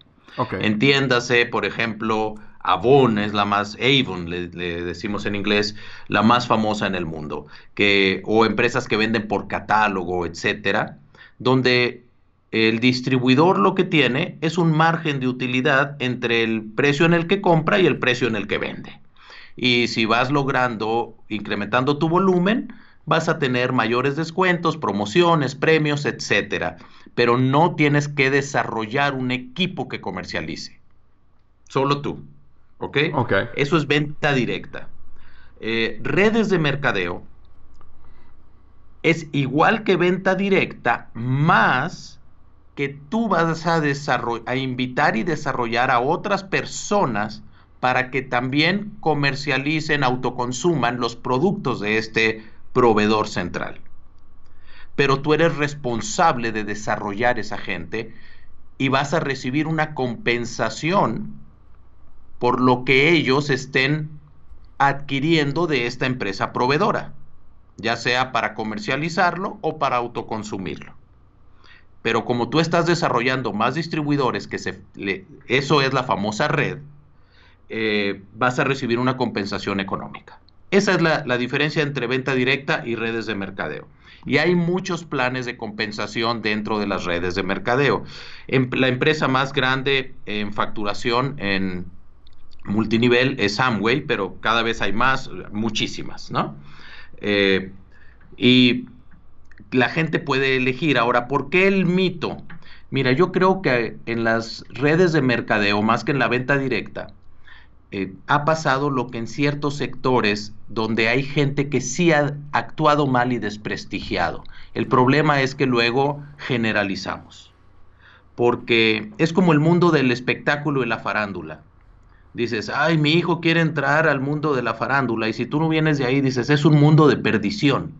Entiéndase, por ejemplo, Avon es la más, Avon le, decimos en inglés, la más famosa en el mundo, que, o empresas que venden por catálogo, etcétera, donde el distribuidor lo que tiene es un margen de utilidad entre el precio en el que compra y el precio en el que vende y si vas logrando, incrementando tu volumen, vas a tener mayores descuentos, promociones, premios, etcétera. Pero no tienes que desarrollar un equipo que comercialice. Solo tú. ¿Ok? okay. Eso es venta directa. Eh, redes de mercadeo es igual que venta directa, más que tú vas a, a invitar y desarrollar a otras personas para que también comercialicen, autoconsuman los productos de este proveedor central. Pero tú eres responsable de desarrollar esa gente y vas a recibir una compensación por lo que ellos estén adquiriendo de esta empresa proveedora, ya sea para comercializarlo o para autoconsumirlo. Pero como tú estás desarrollando más distribuidores, que se, eso es la famosa red, eh, vas a recibir una compensación económica. Esa es la, diferencia entre venta directa y redes de mercadeo. Y hay muchos planes de compensación dentro de las redes de mercadeo. En, la empresa más grande en facturación en multinivel es Amway, pero cada vez hay más, muchísimas, ¿no? Eh, y la gente puede elegir. Ahora, ¿por qué el mito? Mira, yo creo que en las redes de mercadeo, más que en la venta directa, eh, ha pasado lo que en ciertos sectores donde hay gente que sí ha actuado mal y desprestigiado. El problema es que luego generalizamos, porque es como el mundo del espectáculo y la farándula. Dices, ay, mi hijo quiere entrar al mundo de la farándula y si tú no vienes de ahí, dices, es un mundo de perdición.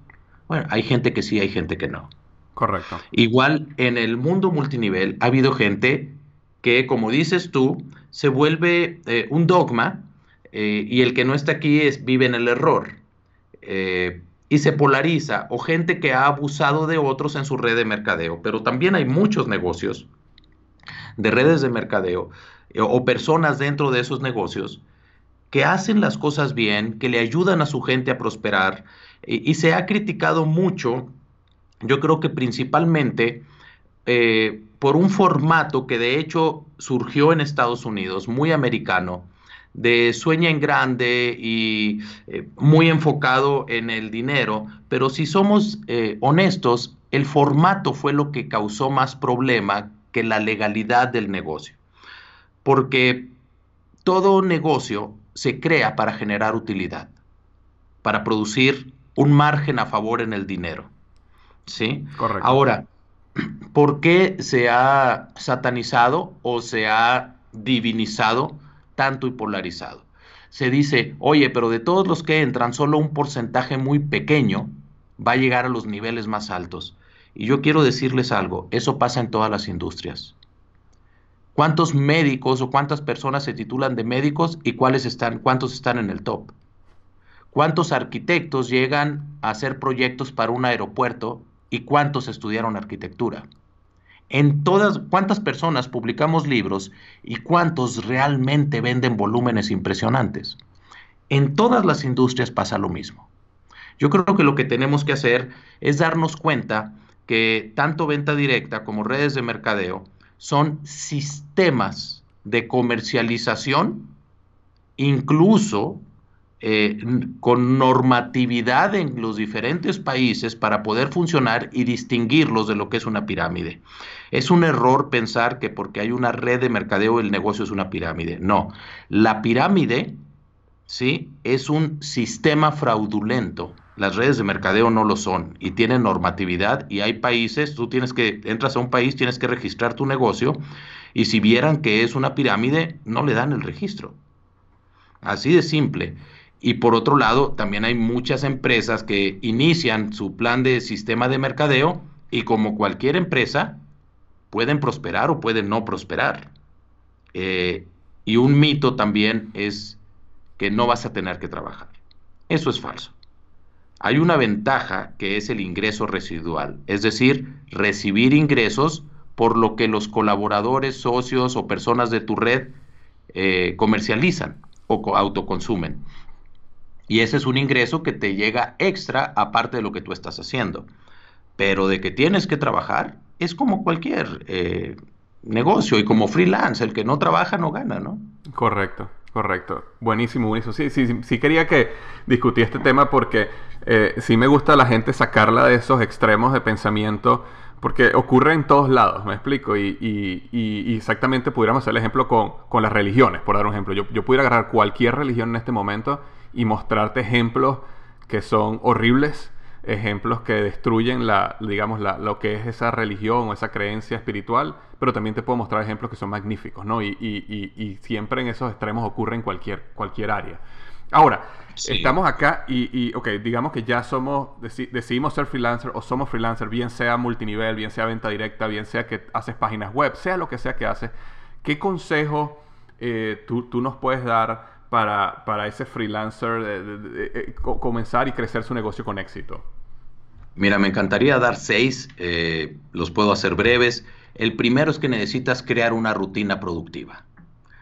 Bueno, hay gente que sí, hay gente que no. Correcto. Igual en el mundo multinivel ha habido gente que, como dices tú, se vuelve eh, un dogma eh, y el que no está aquí es, vive en el error. Eh, y se polariza, o gente que ha abusado de otros en su red de mercadeo. Pero también hay muchos negocios de redes de mercadeo o personas dentro de esos negocios que hacen las cosas bien, que le ayudan a su gente a prosperar. y se ha criticado mucho, yo creo que principalmente por un formato que de hecho surgió en Estados Unidos, muy americano, de sueña en grande y eh, muy enfocado en el dinero, pero si somos eh, honestos, el formato fue lo que causó más problema que la legalidad del negocio. Porque todo negocio se crea para generar utilidad, para producir un margen a favor en el dinero. ¿Sí? Correcto. Ahora, ¿por qué se ha satanizado o se ha divinizado tanto y polarizado? Se dice, oye, pero de todos los que entran, solo un porcentaje muy pequeño va a llegar a los niveles más altos. Y yo quiero decirles algo, eso pasa en todas las industrias. ¿Cuántos médicos o cuántas personas se titulan de médicos y cuáles están, cuántos están en el top? ¿Cuántos arquitectos llegan a hacer proyectos para un aeropuerto y cuántos estudiaron arquitectura? En todas, ¿cuántas personas publicamos libros y cuántos realmente venden volúmenes impresionantes? En todas las industrias pasa lo mismo. Yo creo que lo que tenemos que hacer es darnos cuenta que tanto venta directa como redes de mercadeo son sistemas de comercialización, incluso eh, con normatividad en los diferentes países para poder funcionar y distinguirlos de lo que es una pirámide. Es un error pensar que porque hay una red de mercadeo el negocio es una pirámide. No, la pirámide, ¿sí? Es un sistema fraudulento las redes de mercadeo no lo son y tienen normatividad y hay países, tú tienes que, entras a un país, tienes que registrar tu negocio y si vieran que es una pirámide, no le dan el registro. Así de simple. Y por otro lado, también hay muchas empresas que inician su plan de sistema de mercadeo y como cualquier empresa, pueden prosperar o pueden no prosperar. Eh, y un mito también es que no vas a tener que trabajar. Eso es falso. Hay una ventaja que es el ingreso residual, es decir, recibir ingresos por lo que los colaboradores, socios o personas de tu red eh, comercializan o autoconsumen. Y ese es un ingreso que te llega extra aparte de lo que tú estás haciendo. Pero de que tienes que trabajar es como cualquier eh, negocio y como freelance, el que no trabaja no gana, ¿no? Correcto. Correcto. Buenísimo, buenísimo. Sí, sí, sí, quería que discutí este tema porque eh, sí me gusta a la gente sacarla de esos extremos de pensamiento porque ocurre en todos lados, me explico. Y, y, exactamente pudiéramos hacer el ejemplo con, con, las religiones, por dar un ejemplo. Yo, yo pudiera agarrar cualquier religión en este momento y mostrarte ejemplos que son horribles ejemplos que destruyen la, digamos, la, lo que es esa religión o esa creencia espiritual, pero también te puedo mostrar ejemplos que son magníficos, ¿no? Y, y, y, siempre en esos extremos ocurre en cualquier, cualquier área. Ahora, estamos acá y, ok, digamos que ya somos, decidimos ser freelancer o somos freelancer, bien sea multinivel, bien sea venta directa, bien sea que haces páginas web, sea lo que sea que haces, ¿qué consejo eh, tú, tú nos puedes dar para, para ese freelancer de, eh, comenzar y crecer su negocio con éxito? Mira, me encantaría dar seis, eh, los puedo hacer breves. El primero es que necesitas crear una rutina productiva.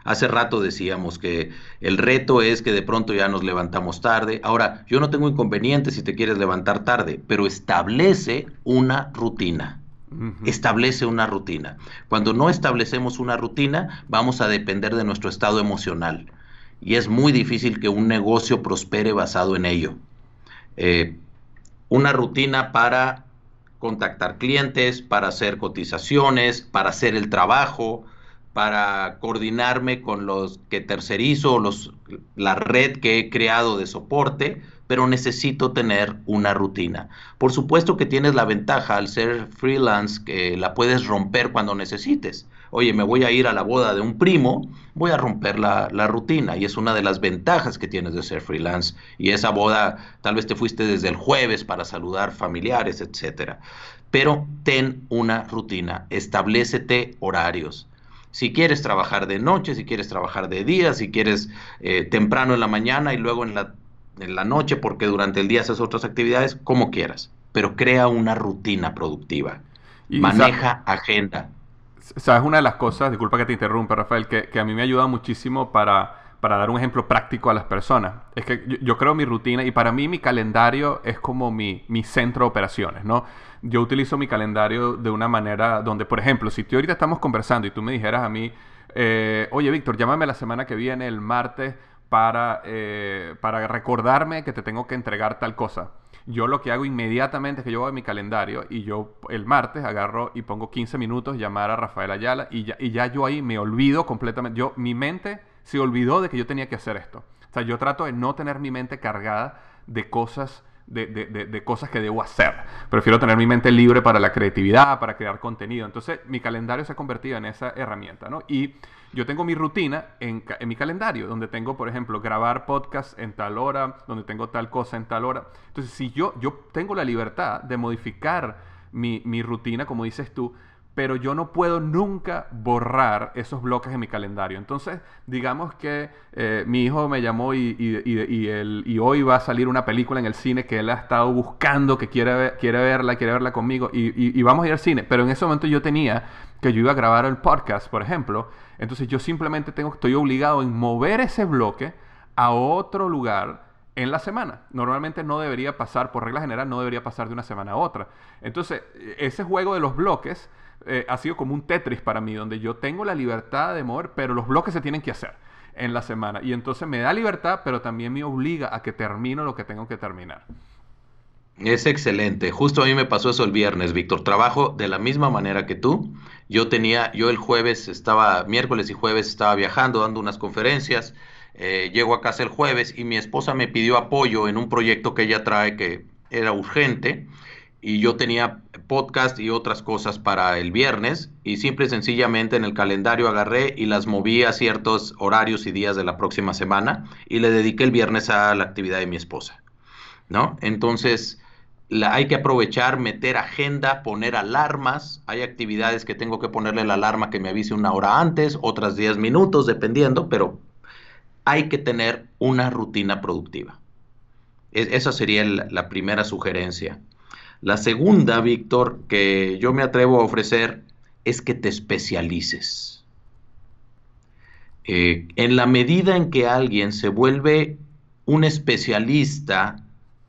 Hace rato decíamos que el reto es que de pronto ya nos levantamos tarde. Ahora, yo no tengo inconveniente si te quieres levantar tarde, pero establece una rutina. Establece una rutina. Cuando no establecemos una rutina, vamos a depender de nuestro estado emocional y es muy difícil que un negocio prospere basado en ello. Eh, una rutina para contactar clientes, para hacer cotizaciones, para hacer el trabajo, para coordinarme con los que tercerizo, los, la red que he creado de soporte, pero necesito tener una rutina. Por supuesto que tienes la ventaja al ser freelance que la puedes romper cuando necesites oye, me voy a ir a la boda de un primo, voy a romper la, rutina. Y es una de las ventajas que tienes de ser freelance. Y esa boda, tal vez te fuiste desde el jueves para saludar familiares, etcétera. Pero ten una rutina, establecete horarios. Si quieres trabajar de noche, si quieres trabajar de día, si quieres eh, temprano en la mañana y luego en la, en la noche, porque durante el día haces otras actividades, como quieras. Pero crea una rutina productiva. Maneja agenda sabes, una de las cosas, disculpa que te interrumpa, Rafael, que, a mí me ayuda muchísimo para, para, dar un ejemplo práctico a las personas. Es que yo, creo mi rutina y para mí mi calendario es como mi, mi, centro de operaciones, ¿no? Yo utilizo mi calendario de una manera donde, por ejemplo, si tú ahorita estamos conversando y tú me dijeras a mí, eh, oye, Víctor, llámame la semana que viene, el martes, para, eh, para recordarme que te tengo que entregar tal cosa yo lo que hago inmediatamente es que yo voy a mi calendario y yo el martes agarro y pongo 15 minutos llamar a Rafael Ayala y ya, y ya yo ahí me olvido completamente. Yo, mi mente se olvidó de que yo tenía que hacer esto. O sea, yo trato de no tener mi mente cargada de cosas de, de, de, cosas que debo hacer. Prefiero tener mi mente libre para la creatividad, para crear contenido. Entonces, mi calendario se ha convertido en esa herramienta, ¿no? Y yo tengo mi rutina en, mi calendario, donde tengo, por ejemplo, grabar podcast en tal hora, donde tengo tal cosa en tal hora. Entonces, si yo, yo tengo la libertad de modificar mi, mi rutina, como dices tú, pero yo no puedo nunca borrar esos bloques en mi calendario. Entonces, digamos que eh, mi hijo me llamó y, y, hoy va a salir una película en el cine que él ha estado buscando, que quiere, quiere verla, quiere verla conmigo y, vamos a ir al cine. Pero en ese momento yo tenía que yo iba a grabar el podcast, por ejemplo. Entonces yo simplemente tengo, estoy obligado en mover ese bloque a otro lugar en la semana. Normalmente no debería pasar, por regla general, no debería pasar de una semana a otra. Entonces, ese juego de los bloques eh, ha sido como un Tetris para mí, donde yo tengo la libertad de mover, pero los bloques se tienen que hacer en la semana. Y entonces me da libertad, pero también me obliga a que termino lo que tengo que terminar. Es excelente. Justo a mí me pasó eso el viernes, Víctor. Trabajo de la misma manera que tú. Yo tenía, yo el jueves estaba, miércoles y jueves estaba viajando, dando unas conferencias. Eh, llego a casa el jueves y mi esposa me pidió apoyo en un proyecto que ella trae que era urgente y yo tenía podcast y otras cosas para el viernes y simple y sencillamente en el calendario agarré y las moví a ciertos horarios y días de la próxima semana y le dediqué el viernes a la actividad de mi esposa, ¿no? Entonces, hay que aprovechar, meter agenda, poner alarmas. Hay actividades que tengo que ponerle la alarma que me avise una hora antes, otras 10 minutos, dependiendo, pero hay que tener una rutina productiva. esa sería la primera sugerencia. La segunda, Víctor, que yo me atrevo a ofrecer es que te especialices. Eh, en la medida en que alguien se vuelve un especialista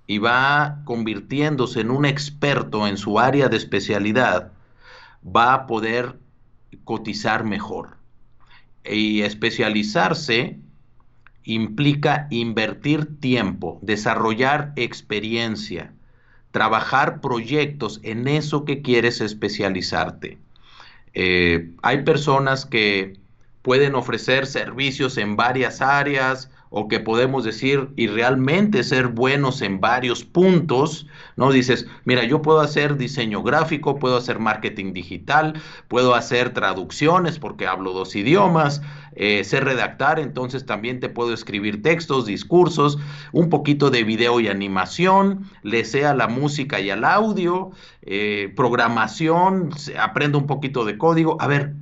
y va convirtiéndose en un experto en su área de especialidad, va a poder cotizar mejor. Y especializarse implica invertir tiempo, desarrollar experiencia, trabajar proyectos en eso que quieres especializarte. Eh, hay personas que pueden ofrecer servicios en varias áreas o que podemos decir y realmente ser buenos en varios puntos, ¿no? Dices, mira, yo puedo hacer diseño gráfico, puedo hacer marketing digital, puedo hacer traducciones porque hablo dos idiomas, eh, sé redactar, entonces también te puedo escribir textos, discursos, un poquito de video y animación, le sea la música y al audio, eh, programación, aprendo un poquito de código. A ver,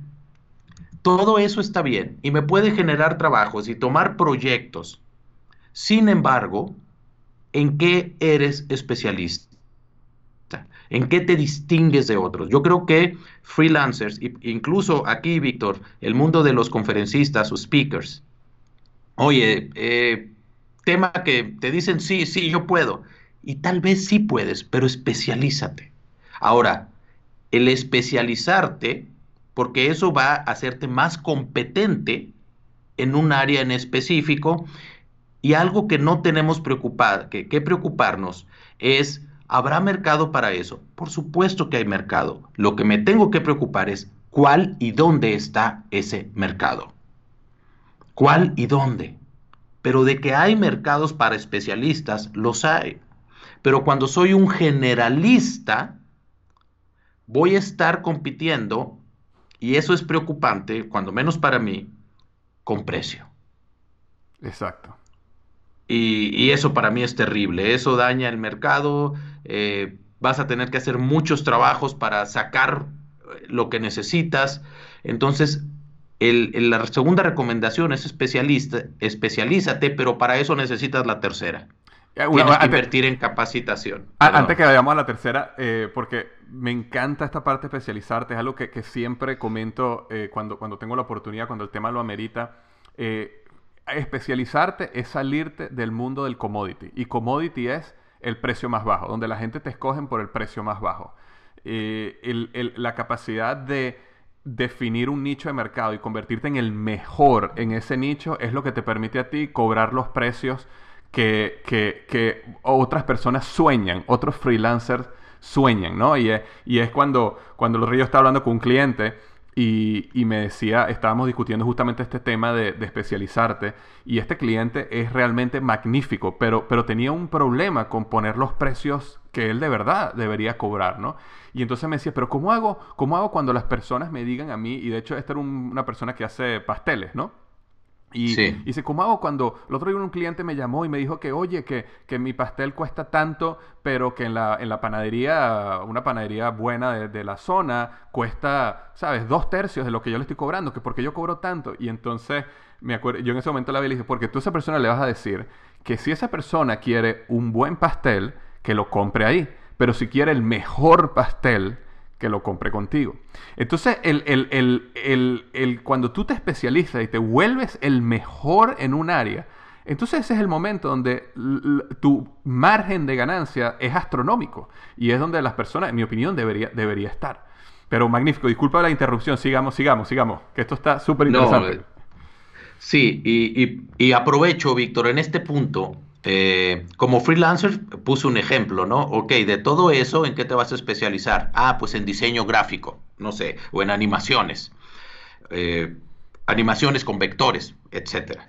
todo eso está bien y me puede generar trabajos y tomar proyectos. Sin embargo, ¿en qué eres especialista? ¿En qué te distingues de otros? Yo creo que freelancers, incluso aquí, Víctor, el mundo de los conferencistas o speakers, oye, eh, tema que te dicen, sí, sí, yo puedo. Y tal vez sí puedes, pero especialízate. Ahora, el especializarte porque eso va a hacerte más competente en un área en específico y algo que no tenemos que preocuparnos es, ¿habrá mercado para eso? Por supuesto que hay mercado. Lo que me tengo que preocupar es cuál y dónde está ese mercado. ¿Cuál y dónde? Pero de que hay mercados para especialistas, los hay. Pero cuando soy un generalista, voy a estar compitiendo y eso es preocupante, cuando menos para mí, con precio. Exacto. Y, eso para mí es terrible. Eso daña el mercado. Eh, vas a tener que hacer muchos trabajos para sacar eh, lo que necesitas. Entonces, la segunda recomendación es especialista, especialízate, pero para eso necesitas la tercera. Eh, Tienes que invertir en capacitación. Antes que vayamos a la tercera, eh, porque me encanta esta parte de especializarte, es algo que, siempre comento eh, cuando, cuando tengo la oportunidad, cuando el tema lo amerita. especializarte es salirte del mundo del commodity. Y commodity es el precio más bajo, donde la gente te escogen por el precio más bajo. la capacidad de definir un nicho de mercado y convertirte en el mejor en ese nicho es lo que te permite a ti cobrar los precios que, que, que otras personas sueñan, otros freelancers sueñan, ¿no? Y es, y es cuando, cuando los ríos está hablando con un cliente y, y, me decía, estábamos discutiendo justamente este tema de, de, especializarte y este cliente es realmente magnífico, pero, pero tenía un problema con poner los precios que él de verdad debería cobrar, ¿no? Y entonces me decía, pero ¿cómo hago, cómo hago cuando las personas me digan a mí, y de hecho esta era una persona que hace pasteles, ¿no? Y, dice, ¿cómo hago cuando el otro día un cliente me llamó y me dijo que, oye, que, que mi pastel cuesta tanto, pero que en la, en la panadería, una panadería buena de, la zona, cuesta, ¿sabes?, dos tercios de lo que yo le estoy cobrando, que porque yo cobro tanto. Y entonces, me acuerdo, yo en ese momento la vi y dije, porque tú a esa persona le vas a decir que si esa persona quiere un buen pastel, que lo compre ahí. Pero si quiere el mejor pastel, que lo compre contigo. Entonces, el, el, cuando tú te especializas y te vuelves el mejor en un área, entonces ese es el momento donde tu margen de ganancia es astronómico y es donde las personas, en mi opinión, debería, debería estar. Pero magnífico, disculpa la interrupción, sigamos, sigamos, sigamos, que esto está súper interesante. sí, y, y aprovecho, Víctor, en este punto eh, como freelancer puse un ejemplo, ¿no? Ok, de todo eso, ¿en qué te vas a especializar? Ah, pues en diseño gráfico, no sé, o en animaciones, eh, animaciones con vectores, etc.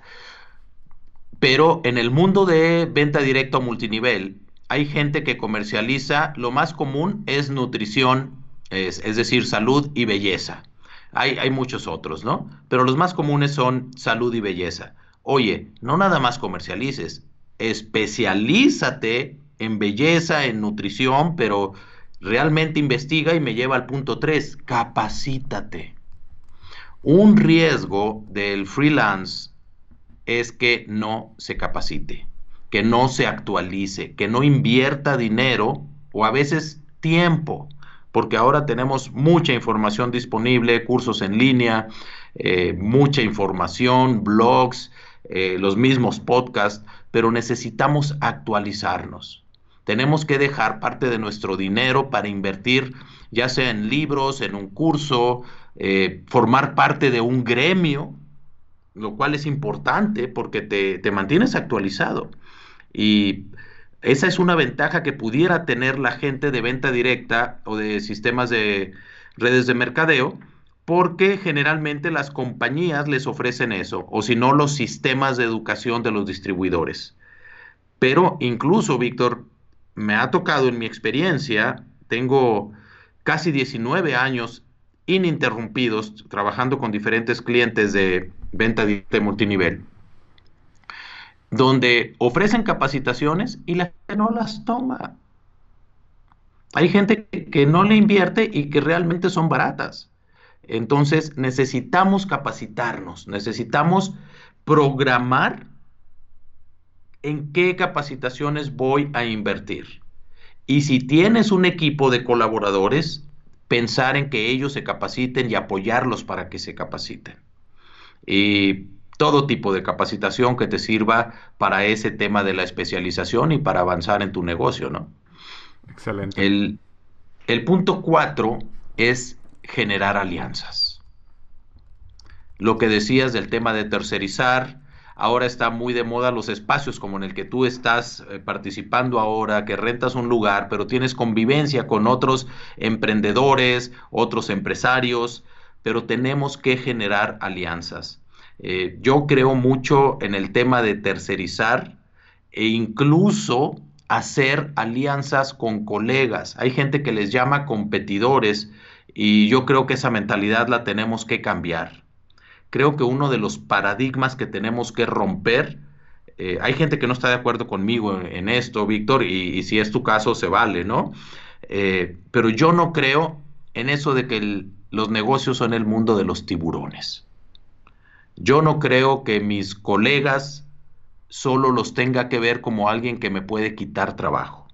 Pero en el mundo de venta directa multinivel, hay gente que comercializa, lo más común es nutrición, es, decir, salud y belleza. Hay, hay muchos otros, ¿no? Pero los más comunes son salud y belleza. Oye, no nada más comercialices, especialízate en belleza, en nutrición, pero realmente investiga y me lleva al punto 3, capacítate. Un riesgo del freelance es que no se capacite, que no se actualice, que no invierta dinero o a veces tiempo, porque ahora tenemos mucha información disponible, cursos en línea, eh, mucha información, blogs, eh, los mismos podcasts, pero necesitamos actualizarnos. Tenemos que dejar parte de nuestro dinero para invertir, ya sea en libros, en un curso, eh, formar parte de un gremio, lo cual es importante porque te, te mantienes actualizado. Y esa es una ventaja que pudiera tener la gente de venta directa o de sistemas de redes de mercadeo, porque generalmente las compañías les ofrecen eso, o si no, los sistemas de educación de los distribuidores. Pero incluso, Víctor, me ha tocado en mi experiencia, tengo casi 19 años ininterrumpidos trabajando con diferentes clientes de venta de multinivel, donde ofrecen capacitaciones y la gente no las toma. Hay gente que no le invierte y que realmente son baratas. Entonces necesitamos capacitarnos, necesitamos programar en qué capacitaciones voy a invertir. Y si tienes un equipo de colaboradores, pensar en que ellos se capaciten y apoyarlos para que se capaciten. Y todo tipo de capacitación que te sirva para ese tema de la especialización y para avanzar en tu negocio, ¿no? Excelente. El, el punto cuatro es generar alianzas. Lo que decías del tema de tercerizar, ahora está muy de moda los espacios como en el que tú estás eh, participando ahora, que rentas un lugar, pero tienes convivencia con otros emprendedores, otros empresarios, pero tenemos que generar alianzas. Eh, yo creo mucho en el tema de tercerizar e incluso hacer alianzas con colegas. Hay gente que les llama competidores, y yo creo que esa mentalidad la tenemos que cambiar. Creo que uno de los paradigmas que tenemos que romper, eh, hay gente que no está de acuerdo conmigo en, esto, Víctor, y, si es tu caso, se vale, ¿no? Eh, pero yo no creo en eso de que los negocios son el mundo de los tiburones. Yo no creo que mis colegas solo los tenga que ver como alguien que me puede quitar trabajo.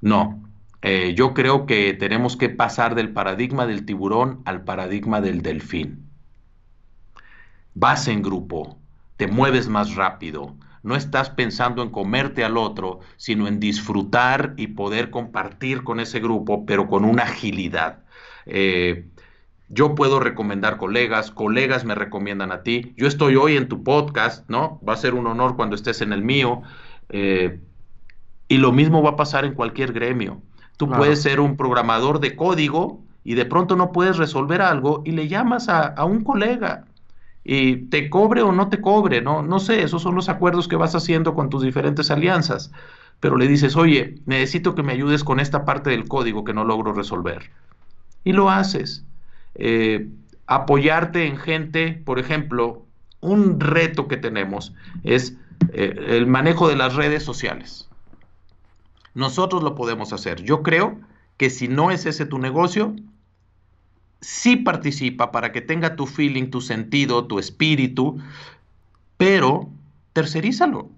No, eh, yo creo que tenemos que pasar del paradigma del tiburón al paradigma del delfín. Vas en grupo, te mueves más rápido, no estás pensando en comerte al otro, sino en disfrutar y poder compartir con ese grupo, pero con una agilidad. Eh, yo puedo recomendar colegas, colegas me recomiendan a ti. Yo estoy hoy en tu podcast, ¿no? Va a ser un honor cuando estés en el mío. Eh, y lo mismo va a pasar en cualquier gremio. Tú puedes ser un programador de código y de pronto no puedes resolver algo y le llamas a, un colega y te cobre o no te cobre, no, no sé, esos son los acuerdos que vas haciendo con tus diferentes alianzas. Pero le dices, oye, necesito que me ayudes con esta parte del código que no logro resolver. Y lo haces. Eh, apoyarte en gente, por ejemplo, un reto que tenemos es eh, el manejo de las redes sociales. Nosotros lo podemos hacer. Yo creo que si no es ese tu negocio, sí participa para que tenga tu feeling, tu sentido, tu espíritu, pero tercerízalo.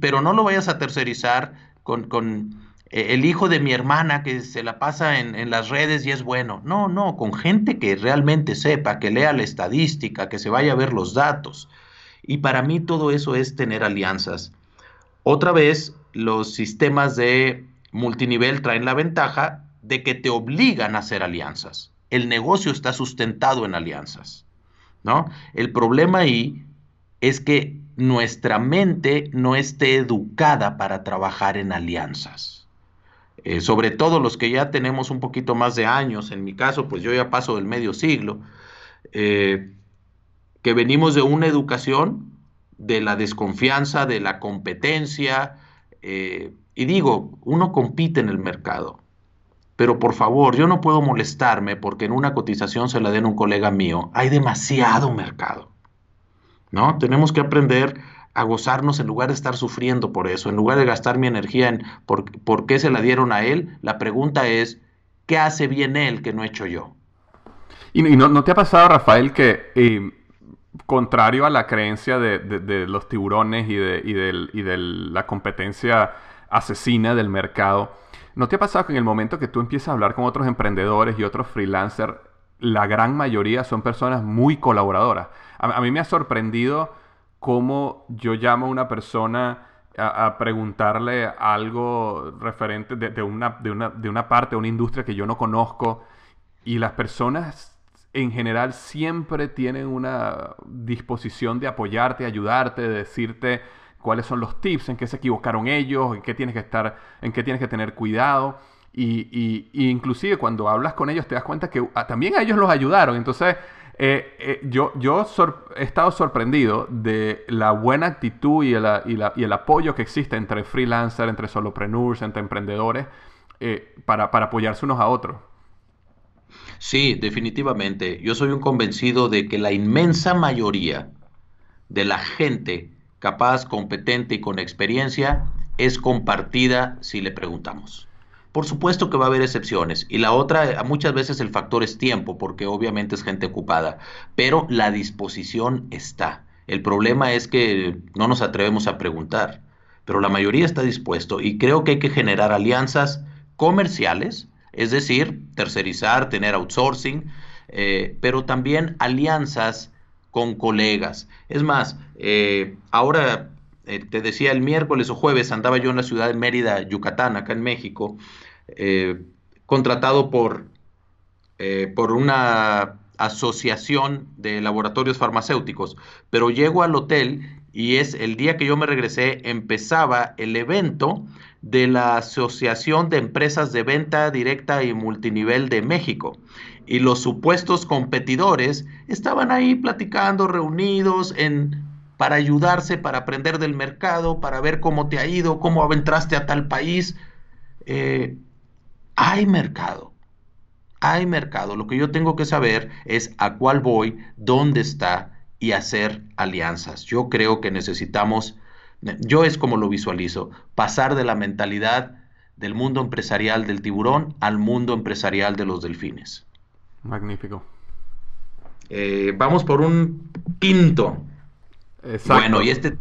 Pero no lo vayas a tercerizar con, con eh, el hijo de mi hermana que se la pasa en, en, las redes y es bueno. No, no, con gente que realmente sepa, que lea la estadística, que se vaya a ver los datos. Y para mí todo eso es tener alianzas. Otra vez, los sistemas de multinivel traen la ventaja de que te obligan a hacer alianzas. El negocio está sustentado en alianzas, ¿no? El problema ahí es que nuestra mente no esté educada para trabajar en alianzas. Eh, sobre todo los que ya tenemos un poquito más de años, en mi caso, pues yo ya paso del medio siglo, eh, que venimos de una educación de la desconfianza, de la competencia, eh, y digo, uno compite en el mercado, pero por favor, yo no puedo molestarme porque en una cotización se la den un colega mío, hay demasiado mercado, ¿no? Tenemos que aprender a gozarnos en lugar de estar sufriendo por eso, en lugar de gastar mi energía en por, por qué se la dieron a él, la pregunta es, ¿qué hace bien él que no he hecho yo? ¿Y, no, no, te ha pasado, Rafael, que eh, contrario a la creencia de, de, de los tiburones y de, y, y de, la competencia asesina del mercado, ¿no te ha pasado que en el momento que tú empiezas a hablar con otros emprendedores y otros freelancers, la gran mayoría son personas muy colaboradoras? A, mí me ha sorprendido cómo yo llamo a una persona a, preguntarle algo referente de, de, una, de, una, de una parte, una industria que yo no conozco, y las personas en general siempre tienen una disposición de apoyarte, ayudarte, de decirte cuáles son los tips, en qué se equivocaron ellos, en qué tienes que estar, en qué tienes que tener cuidado. Y, inclusive cuando hablas con ellos te das cuenta que ah, también a ellos los ayudaron. Entonces, eh, eh, yo, yo he estado sorprendido de la buena actitud y, y, la, el apoyo que existe entre freelancers, entre solopreneurs, entre emprendedores, eh, para apoyarse unos a otros. Sí, definitivamente. Yo soy un convencido de que la inmensa mayoría de la gente capaz, competente y con experiencia es compartida si le preguntamos. Por supuesto que va a haber excepciones. Y la otra, muchas veces el factor es tiempo, porque obviamente es gente ocupada. Pero la disposición está. El problema es que no nos atrevemos a preguntar. Pero la mayoría está dispuesto y creo que hay que generar alianzas comerciales, es decir, tercerizar, tener outsourcing, eh, pero también alianzas con colegas. Es más, eh, ahora eh, te decía el miércoles o jueves andaba yo en la ciudad de Mérida, Yucatán, acá en México, contratado por, por una asociación de laboratorios farmacéuticos, pero llego al hotel y es el día que yo me regresé, empezaba el evento de la Asociación de Empresas de Venta Directa y Multinivel de México. Y los supuestos competidores estaban ahí platicando, reunidos en para ayudarse, para aprender del mercado, para ver cómo te ha ido, cómo entraste a tal país. Eh, hay mercado, hay mercado. Lo que yo tengo que saber es a cuál voy, dónde está y hacer alianzas. Yo creo que necesitamos, yo es como lo visualizo, pasar de la mentalidad del mundo empresarial del tiburón al mundo empresarial de los delfines. Magnífico. Eh, vamos por un quinto. Exacto. Bueno, y este,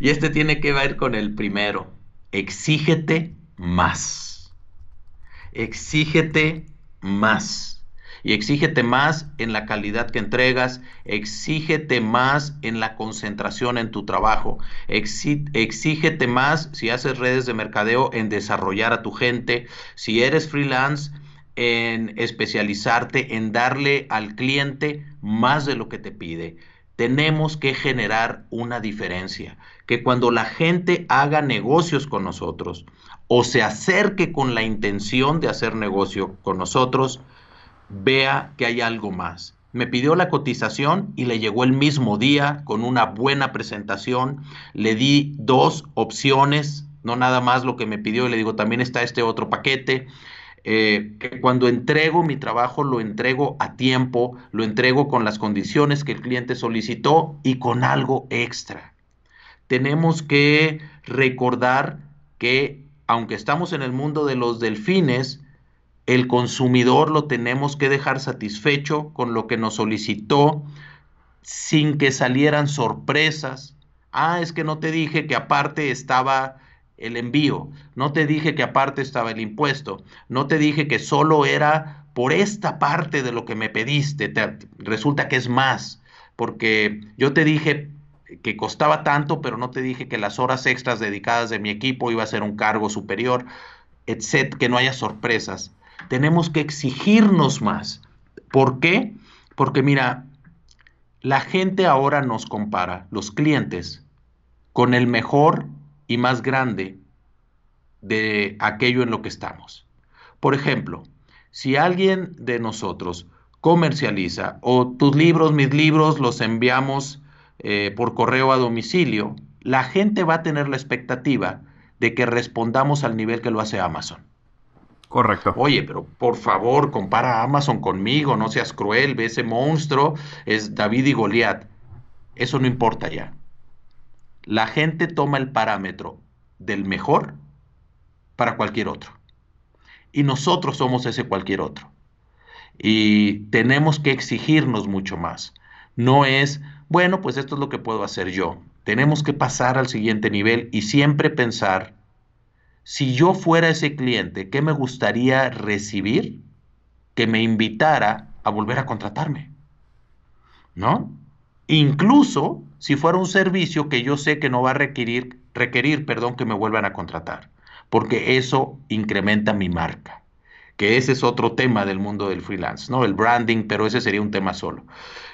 y este tiene que ver con el primero. Exígete más. Exígete más. Y exígete más en la calidad que entregas, exígete más en la concentración en tu trabajo, exígete más si haces redes de mercadeo en desarrollar a tu gente, si eres freelance, en especializarte, en darle al cliente más de lo que te pide. Tenemos que generar una diferencia, que cuando la gente haga negocios con nosotros o se acerque con la intención de hacer negocio con nosotros, vea que hay algo más. Me pidió la cotización y le llegó el mismo día con una buena presentación. Le di dos opciones, no nada más lo que me pidió, y le digo, también está este otro paquete. eh, que cuando entrego mi trabajo lo entrego a tiempo, lo entrego con las condiciones que el cliente solicitó y con algo extra. Tenemos que recordar que aunque estamos en el mundo de los delfines, el consumidor lo tenemos que dejar satisfecho con lo que nos solicitó sin que salieran sorpresas. Ah, es que no te dije que aparte estaba el envío, no te dije que aparte estaba el impuesto, no te dije que solo era por esta parte de lo que me pediste, resulta que es más, porque yo te dije que costaba tanto, pero no te dije que las horas extras dedicadas de mi equipo iba a ser un cargo superior, etc., que no haya sorpresas. Tenemos que exigirnos más. ¿Por qué? Porque mira, la gente ahora nos compara, los clientes, con el mejor y más grande de aquello en lo que estamos. Por ejemplo, si alguien de nosotros comercializa o tus libros, mis libros, los enviamos eh, por correo a domicilio, la gente va a tener la expectativa de que respondamos al nivel que lo hace Amazon. Correcto. Oye, pero por favor, compara Amazon conmigo, no seas cruel, ve ese monstruo, es David y Goliat. Eso no importa ya. La gente toma el parámetro del mejor para cualquier otro. Y nosotros somos ese cualquier otro. Y tenemos que exigirnos mucho más. No es, bueno, pues esto es lo que puedo hacer yo. Tenemos que pasar al siguiente nivel y siempre pensar, si yo fuera ese cliente, ¿qué me gustaría recibir? Que me invitara a volver a contratarme. ¿No? Incluso si fuera un servicio que yo sé que no va a requerir, requerir perdón, que me vuelvan a contratar, porque eso incrementa mi marca, que ese es otro tema del mundo del freelance, ¿no? El branding, pero ese sería un tema solo.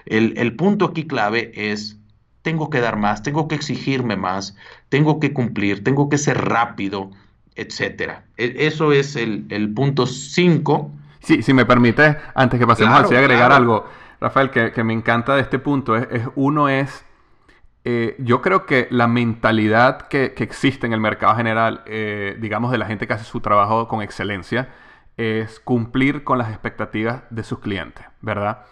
El, el punto aquí clave es, tengo que dar más, tengo que exigirme más, tengo que cumplir, tengo que ser rápido, etcétera. E, eso es el, el punto 5. Sí, si me permite, antes que pasemos claro, agregar algo, Rafael, que, que, me encanta de este punto, es, es uno es eh, yo creo que la mentalidad que, que, existe en el mercado general, eh, digamos, de la gente que hace su trabajo con excelencia, es cumplir con las expectativas de sus clientes, ¿verdad?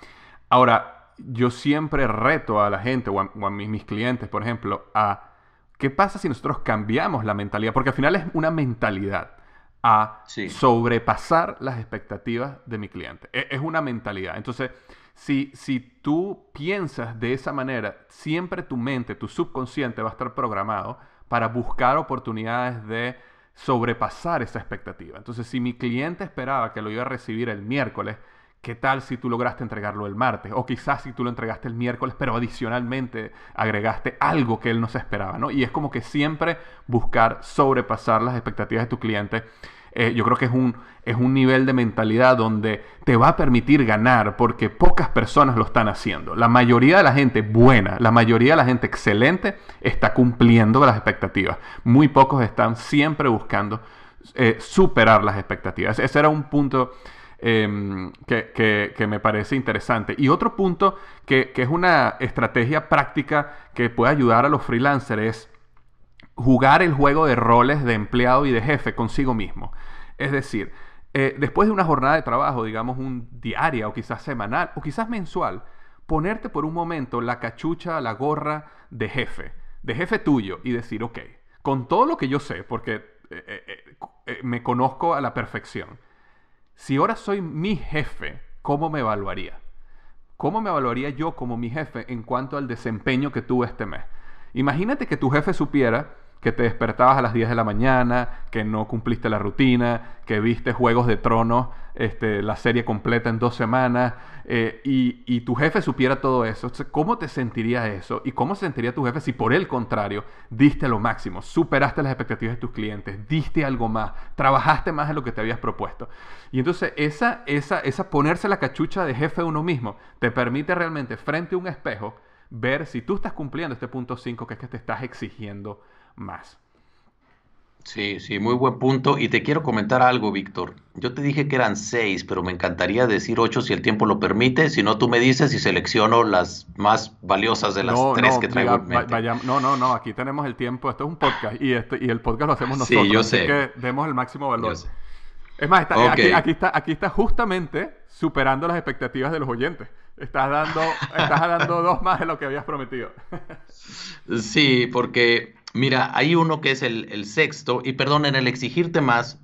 Ahora, yo siempre reto a la gente o a, o a mis, mis, clientes, por ejemplo, a qué pasa si nosotros cambiamos la mentalidad, porque al final es una mentalidad a sí. sobrepasar las expectativas de mi cliente. Es, es una mentalidad. Entonces, si, si tú piensas de esa manera, siempre tu mente, tu subconsciente va a estar programado para buscar oportunidades de sobrepasar esa expectativa. Entonces, si mi cliente esperaba que lo iba a recibir el miércoles, ¿qué tal si tú lograste entregarlo el martes? O quizás si tú lo entregaste el miércoles, pero adicionalmente agregaste algo que él no se esperaba, ¿no? Y es como que siempre buscar sobrepasar las expectativas de tu cliente eh, yo creo que es un, es un nivel de mentalidad donde te va a permitir ganar porque pocas personas lo están haciendo. La mayoría de la gente buena, la mayoría de la gente excelente está cumpliendo las expectativas. Muy pocos están siempre buscando eh, superar las expectativas. Ese era un punto eh, que, me parece interesante. Y otro punto que, es una estrategia práctica que puede ayudar a los freelancers es jugar el juego de roles de empleado y de jefe consigo mismo. Es decir, eh, después de una jornada de trabajo, digamos un diaria o quizás semanal o quizás mensual, ponerte por un momento la cachucha, la gorra de jefe, de jefe tuyo y decir, ok, con todo lo que yo sé, porque eh, eh me conozco a la perfección, si ahora soy mi jefe, ¿cómo me evaluaría? ¿Cómo me evaluaría yo como mi jefe en cuanto al desempeño que tuve este mes? Imagínate que tu jefe supiera que te despertabas a las 10 de la mañana, que no cumpliste la rutina, que viste Juegos de Tronos, este, la serie completa en dos semanas, eh, y, tu jefe supiera todo eso. ¿Cómo te sentiría eso? ¿Y cómo se sentiría tu jefe si por el contrario diste lo máximo, superaste las expectativas de tus clientes, diste algo más, trabajaste más en lo que te habías propuesto? Y entonces esa, esa, esa ponerse la cachucha de jefe de uno mismo te permite realmente frente a un espejo ver si tú estás cumpliendo este punto 5 que es que te estás exigiendo más. Sí, sí, muy buen punto. Y te quiero comentar algo, Víctor. Yo te dije que eran seis, pero me encantaría decir ocho si el tiempo lo permite. Si no, tú me dices y selecciono las más valiosas de las no, tres no, que traigo diga, en mente. Vaya, no, no, no. Aquí tenemos el tiempo. Esto es un podcast y, este, y el podcast lo hacemos nosotros. Sí, yo así sé. que demos el máximo valor. Es más, aquí, está, aquí está justamente superando las expectativas de los oyentes. Estás dando, estás dando dos más de lo que habías prometido. sí, porque mira, hay uno que es el, sexto, y perdón, en el exigirte más,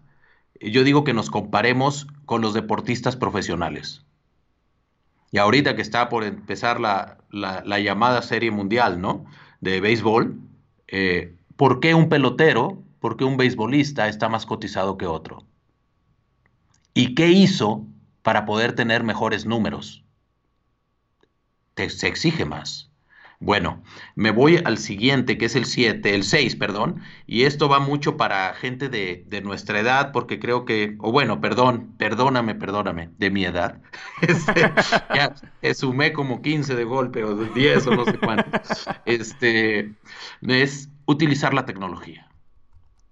yo digo que nos comparemos con los deportistas profesionales. Y ahorita que está por empezar la, llamada serie mundial, ¿no? De béisbol, eh, ¿por qué un pelotero, por qué un beisbolista está más cotizado que otro? ¿Y qué hizo para poder tener mejores números? se exige más. Bueno, me voy al siguiente, que es el 7, el 6, perdón, y esto va mucho para gente de, nuestra edad, porque creo que, o bueno, perdón, perdóname, perdóname, de mi edad. Este, ya sumé como 15 de golpe, o 10, o no sé cuánto. Este, es utilizar la tecnología.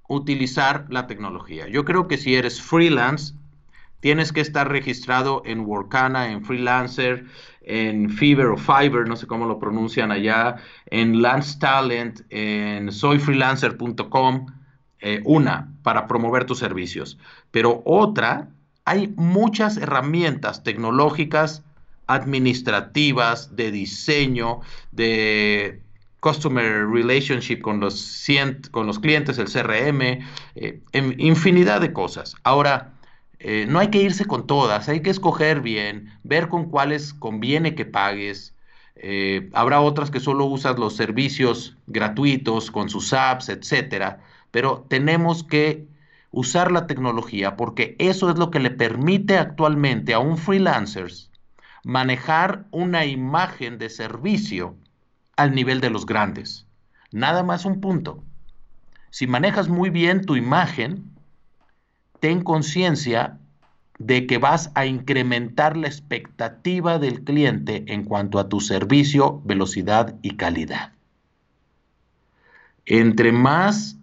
Utilizar la tecnología. Yo creo que si eres freelance, tienes que estar registrado en Workana, en Freelancer, en Fiverr o Fiverr, no sé cómo lo pronuncian allá, en Lance Talent, en soyfreelancer.com, eh, una, para promover tus servicios. Pero otra, hay muchas herramientas tecnológicas, administrativas, de diseño, de Customer Relationship con los, con los clientes, el CRM, eh, infinidad de cosas. Ahora, eh, no hay que irse con todas, hay que escoger bien, ver con cuáles conviene que pagues. Eh, habrá otras que solo usas los servicios gratuitos con sus apps, etcétera, pero tenemos que usar la tecnología porque eso es lo que le permite actualmente a un freelancer manejar una imagen de servicio al nivel de los grandes. Nada más un punto. Si manejas muy bien tu imagen, ten conciencia de que vas a incrementar la expectativa del cliente en cuanto a tu servicio, velocidad y calidad. Entre más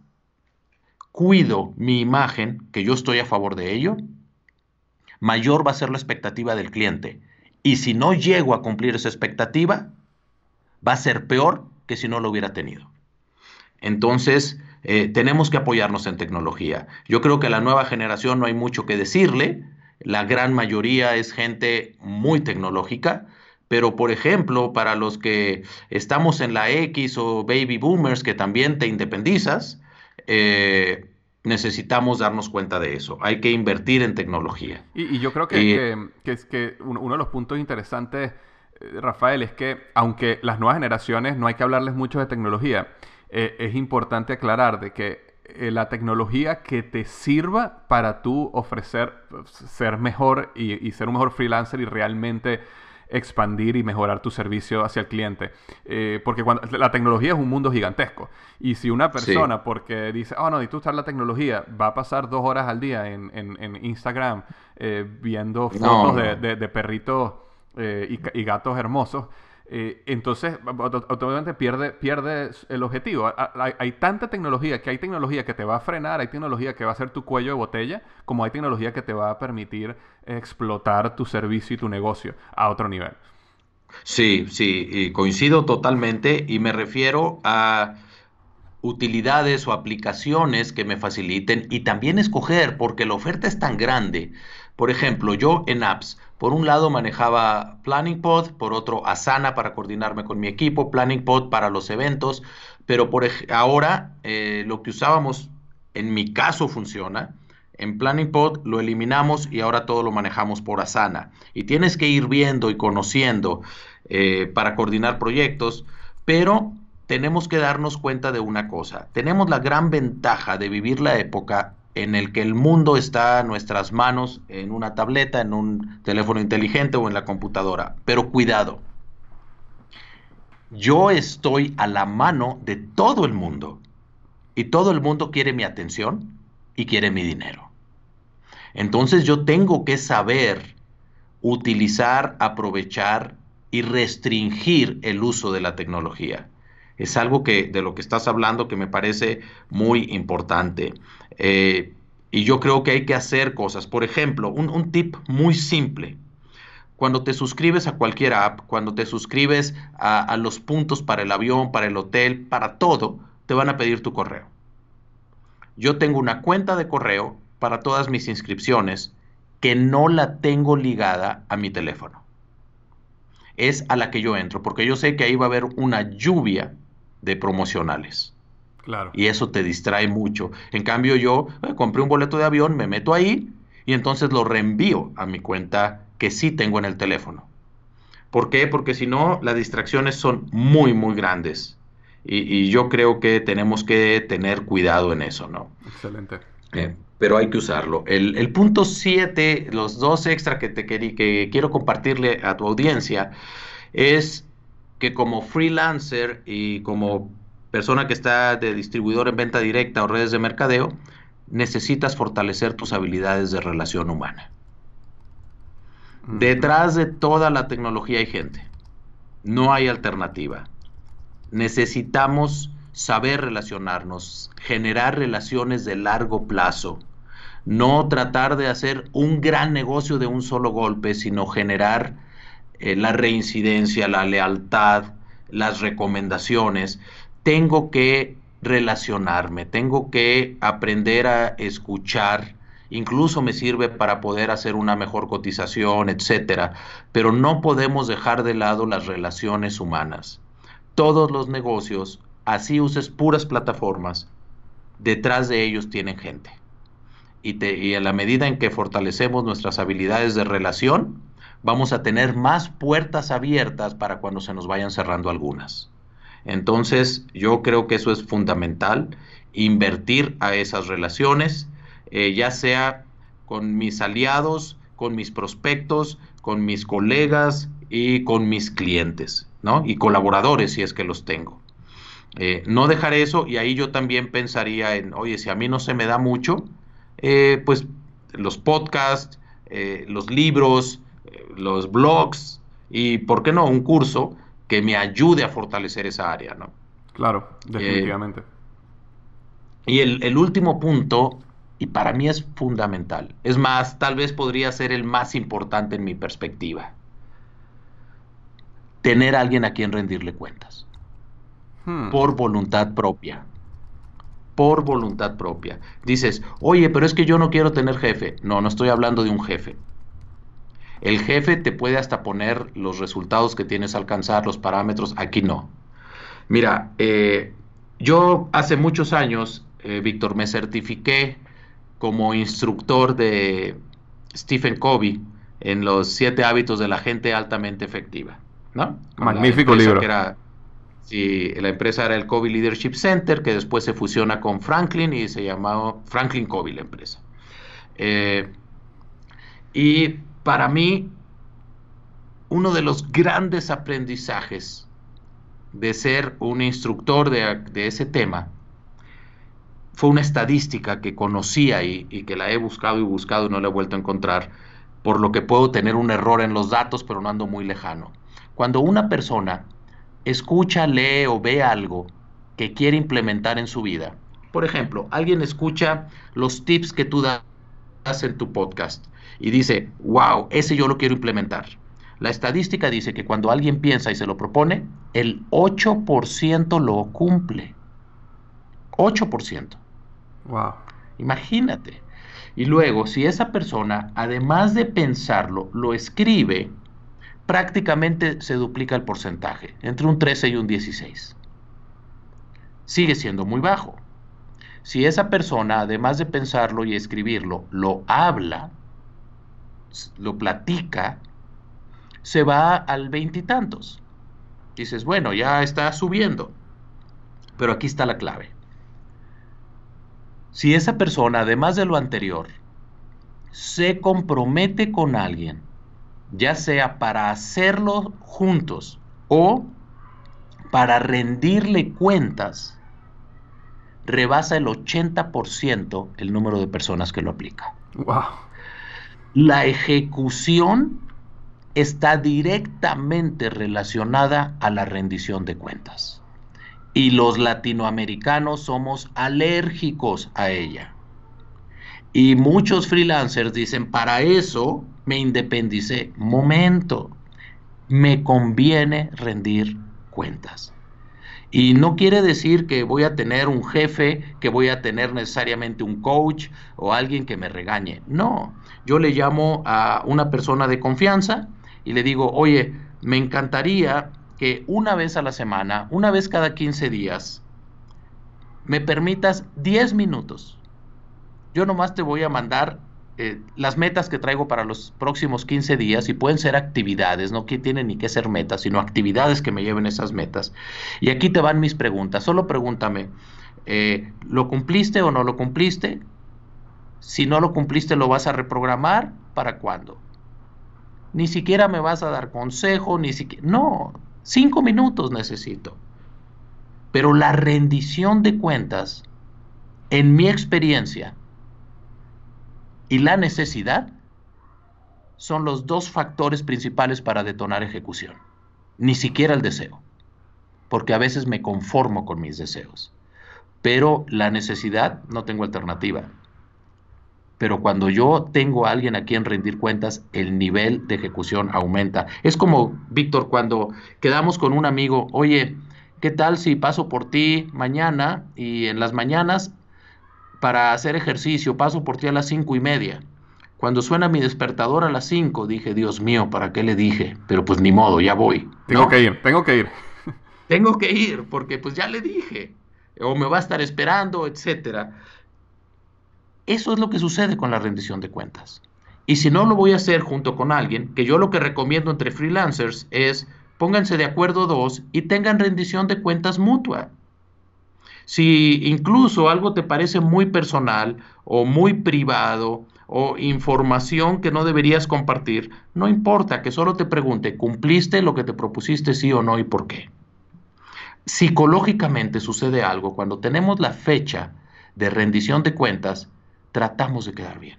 cuido mi imagen, que yo estoy a favor de ello, mayor va a ser la expectativa del cliente. Y si no llego a cumplir esa expectativa, va a ser peor que si no lo hubiera tenido. Entonces, eh, tenemos que apoyarnos en tecnología. Yo creo que a la nueva generación no hay mucho que decirle. La gran mayoría es gente muy tecnológica. Pero, por ejemplo, para los que estamos en la X o baby boomers, que también te independizas, eh, necesitamos darnos cuenta de eso. Hay que invertir en tecnología. Y, yo creo que, que, es que uno de los puntos interesantes, eh, Rafael, es que aunque las nuevas generaciones no hay que hablarles mucho de tecnología, eh, es importante aclarar de que eh, la tecnología que te sirva para tú ofrecer, ser mejor y, ser un mejor freelancer y realmente expandir y mejorar tu servicio hacia el cliente. Eh, porque cuando, la tecnología es un mundo gigantesco. Y si una persona, porque dice, oh no, tú usar la tecnología, va a pasar dos horas al día en, Instagram viendo fotos De, perritos y, gatos hermosos, entonces, automáticamente pierde, pierde el objetivo. Hay, tanta tecnología que hay tecnología que te va a frenar, hay tecnología que va a ser tu cuello de botella, como hay tecnología que te va a permitir explotar tu servicio y tu negocio a otro nivel. Sí, sí, coincido totalmente y me refiero a utilidades o aplicaciones que me faciliten y también escoger, porque la oferta es tan grande. Por ejemplo, yo en apps, por un lado manejaba Planning Pod, por otro Asana para coordinarme con mi equipo, Planning Pod para los eventos, pero por ahora eh, lo que usábamos en mi caso funciona. En Planning Pod lo eliminamos y ahora todo lo manejamos por Asana. Y tienes que ir viendo y conociendo eh, para coordinar proyectos, pero tenemos que darnos cuenta de una cosa. Tenemos la gran ventaja de vivir la época en el que el mundo está a nuestras manos en una tableta, en un teléfono inteligente o en la computadora. Pero cuidado, yo estoy a la mano de todo el mundo y todo el mundo quiere mi atención y quiere mi dinero. Entonces yo tengo que saber utilizar, aprovechar y restringir el uso de la tecnología. Es algo que de lo que estás hablando que me parece muy importante. Eh, y yo creo que hay que hacer cosas. Por ejemplo, un, tip muy simple. Cuando te suscribes a cualquier app, cuando te suscribes a, los puntos para el avión, para el hotel, para todo, te van a pedir tu correo. Yo tengo una cuenta de correo para todas mis inscripciones que no la tengo ligada a mi teléfono. Es a la que yo entro, porque yo sé que ahí va a haber una lluvia de promocionales. Claro. Y eso te distrae mucho. En cambio, yo eh, compré un boleto de avión, me meto ahí y entonces lo reenvío a mi cuenta que sí tengo en el teléfono. ¿Por qué? Porque si no, las distracciones son muy, muy grandes. Y, yo creo que tenemos que tener cuidado en eso, ¿no? Excelente. Eh, pero hay que usarlo. El, punto 7, los dos extra que, te que quiero compartirle a tu audiencia, es que como freelancer y como persona que está de distribuidor en venta directa o redes de mercadeo, necesitas fortalecer tus habilidades de relación humana. Detrás de toda la tecnología hay gente. No hay alternativa. Necesitamos saber relacionarnos, generar relaciones de largo plazo. No tratar de hacer un gran negocio de un solo golpe, sino generar eh, la reincidencia, la lealtad, las recomendaciones. Tengo que relacionarme, tengo que aprender a escuchar, incluso me sirve para poder hacer una mejor cotización, etcétera, pero no podemos dejar de lado las relaciones humanas. Todos los negocios, así uses puras plataformas, detrás de ellos tienen gente. Y, y a la medida en que fortalecemos nuestras habilidades de relación, vamos a tener más puertas abiertas para cuando se nos vayan cerrando algunas. Entonces, yo creo que eso es fundamental, invertir a esas relaciones, eh, ya sea con mis aliados, con mis prospectos, con mis colegas y con mis clientes, ¿no? Y colaboradores si es que los tengo. Eh, no dejar eso y ahí yo también pensaría en, oye, si a mí no se me da mucho, eh, pues los podcasts, los libros, los blogs y, ¿por qué no?, un curso que me ayude a fortalecer esa área, ¿no? Claro, definitivamente. y el, último punto, y para mí es fundamental, es más, tal vez podría ser el más importante en mi perspectiva, tener a alguien a quien rendirle cuentas, hmm. por voluntad propia por voluntad propia. Dices, oye, pero es que yo no quiero tener jefe. No, no estoy hablando de un jefe. El jefe te puede hasta poner los resultados que tienes a alcanzar, los parámetros, aquí no. Mira, eh, yo hace muchos años, eh, Víctor, me certifiqué como instructor de Stephen Covey en los siete hábitos de la gente altamente efectiva. ¿no? Magnífico libro. Era, sí, la empresa era el Covey Leadership Center, que después se fusiona con Franklin y se llamaba Franklin Covey la empresa. Eh, y para mí, uno de los grandes aprendizajes de ser un instructor de, ese tema fue una estadística que conocía y, y, que la he buscado y buscado y no la he vuelto a encontrar, por lo que puedo tener un error en los datos, pero no ando muy lejano. Cuando una persona escucha, lee o ve algo que quiere implementar en su vida, por ejemplo, alguien escucha los tips que tú das en tu podcast y dice, wow, ese yo lo quiero implementar. La estadística dice que cuando alguien piensa y se lo propone, el 8% lo cumple. 8%. Wow. Imagínate. Y luego, si esa persona, además de pensarlo, lo escribe, prácticamente se duplica el porcentaje, entre un 13 y un 16. Sigue siendo muy bajo. Si esa persona, además de pensarlo y escribirlo, lo habla, lo platica, se va al veintitantos. Dices, bueno, ya está subiendo. Pero aquí está la clave. Si esa persona, además de lo anterior, se compromete con alguien, ya sea para hacerlo juntos o para rendirle cuentas, rebasa el 80% el número de personas que lo aplica. Wow. La ejecución está directamente relacionada a la rendición de cuentas. Y los latinoamericanos somos alérgicos a ella. Y muchos freelancers dicen, para eso me independicé. Momento, me conviene rendir cuentas. Y no quiere decir que voy a tener un jefe, que voy a tener necesariamente un coach o alguien que me regañe. No, yo le llamo a una persona de confianza y le digo, oye, me encantaría que una vez a la semana, una vez cada 15 días, me permitas 10 minutos. Yo nomás te voy a mandar eh, las metas que traigo para los próximos 15 días y pueden ser actividades, no que tienen ni que ser metas, sino actividades que me lleven esas metas. Y aquí te van mis preguntas. Solo pregúntame, eh, ¿lo cumpliste o no lo cumpliste? Si no lo cumpliste, ¿lo vas a reprogramar? ¿Para cuándo? Ni siquiera me vas a dar consejo, ni siquiera... No, cinco minutos necesito. Pero la rendición de cuentas, en mi experiencia, y la necesidad son los dos factores principales para detonar ejecución. Ni siquiera el deseo, porque a veces me conformo con mis deseos. Pero la necesidad no tengo alternativa. Pero cuando yo tengo a alguien a quien rendir cuentas, el nivel de ejecución aumenta. Es como, Víctor, cuando quedamos con un amigo, oye, ¿qué tal si paso por ti mañana y en las mañanas para hacer ejercicio, paso por ti a las cinco y media. Cuando suena mi despertador a las cinco, dije, Dios mío, ¿para qué le dije? Pero pues ni modo, ya voy. Tengo que ir, tengo que ir. tengo que ir, porque pues ya le dije. O me va a estar esperando, etcétera. Eso es lo que sucede con la rendición de cuentas. Y si no lo voy a hacer junto con alguien, que yo lo que recomiendo entre freelancers es pónganse de acuerdo dos y tengan rendición de cuentas mutua. Si incluso algo te parece muy personal o muy privado o información que no deberías compartir, no importa que solo te pregunte, ¿cumpliste lo que te propusiste sí o no y por qué? Psicológicamente sucede algo cuando tenemos la fecha de rendición de cuentas, tratamos de quedar bien.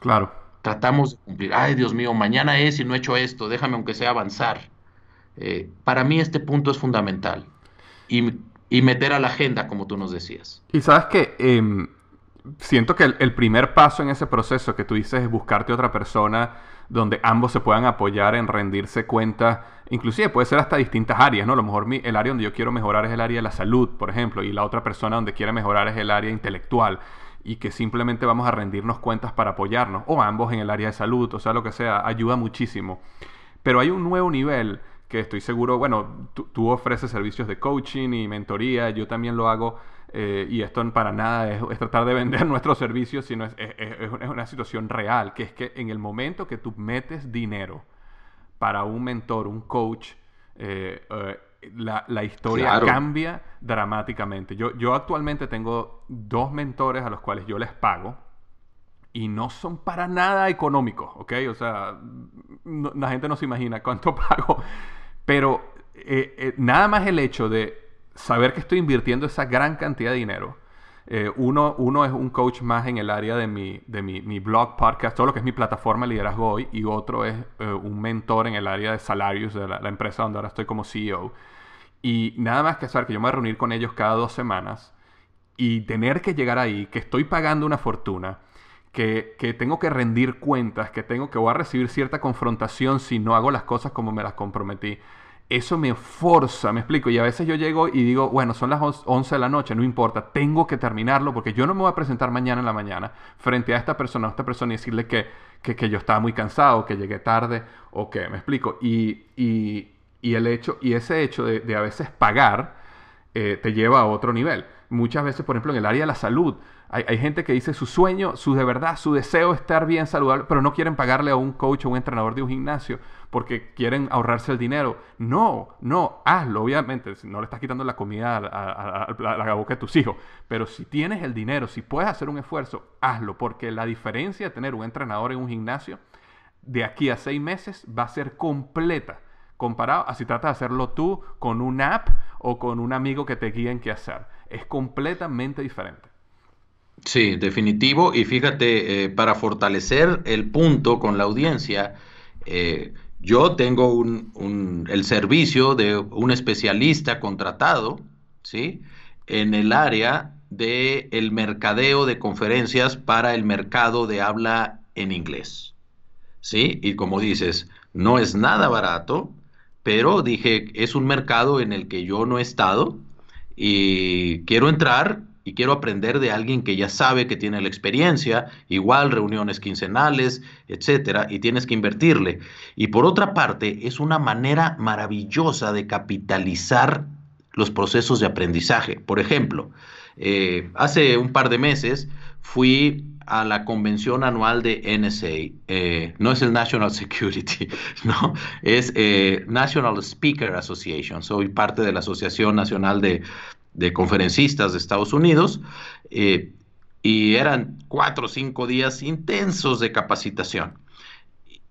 Claro. Tratamos de cumplir. Ay, Dios mío, mañana es y no he hecho esto, déjame aunque sea avanzar. Eh, para mí este punto es fundamental. Y y meter a la agenda, como tú nos decías. Y sabes que em, siento que el, primer paso en ese proceso que tú dices es buscarte otra persona donde ambos se puedan apoyar en rendirse cuenta, inclusive puede ser hasta distintas áreas, ¿no? A lo mejor mi, el área donde yo quiero mejorar es el área de la salud, por ejemplo, y la otra persona donde quiere mejorar es el área intelectual y que simplemente vamos a rendirnos cuentas para apoyarnos, o ambos en el área de salud, o sea, lo que sea, ayuda muchísimo. Pero hay un nuevo nivel que estoy seguro, bueno, tú, ofreces servicios de coaching y mentoría, yo también lo hago, eh, y esto para nada es, tratar de vender nuestros servicios, sino es, una situación real, que es que en el momento que tú metes dinero para un mentor, un coach, eh, eh, la, historia cambia dramáticamente. Yo, yo actualmente tengo dos mentores a los cuales yo les pago, y no son para nada económicos, ¿ok? O sea, la gente no se imagina cuánto pago pero eh, eh, nada más el hecho de saber que estoy invirtiendo esa gran cantidad de dinero. Eh, uno, uno, es un coach más en el área de, mi, de mi, blog, podcast, todo lo que es mi plataforma Liderazgo Hoy, y otro es un mentor en el área de salarios de la, empresa donde ahora estoy como CEO. Y nada más que saber que yo me voy a reunir con ellos cada dos semanas y tener que llegar ahí, que estoy pagando una fortuna, que, tengo que rendir cuentas, que tengo que voy a recibir cierta confrontación si no hago las cosas como me las comprometí. Eso me forza, me explico. Y a veces yo llego y digo, bueno, son las 11 de la noche, no importa, tengo que terminarlo porque yo no me voy a presentar mañana en la mañana frente a esta persona, a esta persona y decirle que, que, yo estaba muy cansado, que llegué tarde o que, me explico. Y, y, el hecho, y ese hecho de, de a veces pagar eh, te lleva a otro nivel. Muchas veces, por ejemplo, en el área de la salud, hay, gente que dice su sueño, su de verdad, su deseo es estar bien saludable, pero no quieren pagarle a un coach o un entrenador de un gimnasio porque quieren ahorrarse el dinero. No, no, hazlo, obviamente. No le estás quitando la comida a, la boca de tus hijos. Pero si tienes el dinero, si puedes hacer un esfuerzo, hazlo. Porque la diferencia de tener un entrenador en un gimnasio de aquí a seis meses va a ser completa comparado a si tratas de hacerlo tú con una app o con un amigo que te guíe en qué hacer. Es completamente diferente. Sí, definitivo. Y fíjate, eh, para fortalecer el punto con la audiencia, eh, yo tengo un, el servicio de un especialista contratado, ¿sí? En el área del el mercadeo de conferencias para el mercado de habla en inglés, ¿sí? Y como dices, no es nada barato, pero dije, es un mercado en el que yo no he estado y quiero entrar y quiero aprender de alguien que ya sabe que tiene la experiencia, igual reuniones quincenales, etcétera, y tienes que invertirle. Y por otra parte, es una manera maravillosa de capitalizar los procesos de aprendizaje. Por ejemplo, eh, hace un par de meses fui a la convención anual de NSA. Eh, no es el National Security, no, es eh, National Speaker Association. Soy parte de la Asociación Nacional de, de conferencistas de Estados Unidos, eh, y eran cuatro o cinco días intensos de capacitación.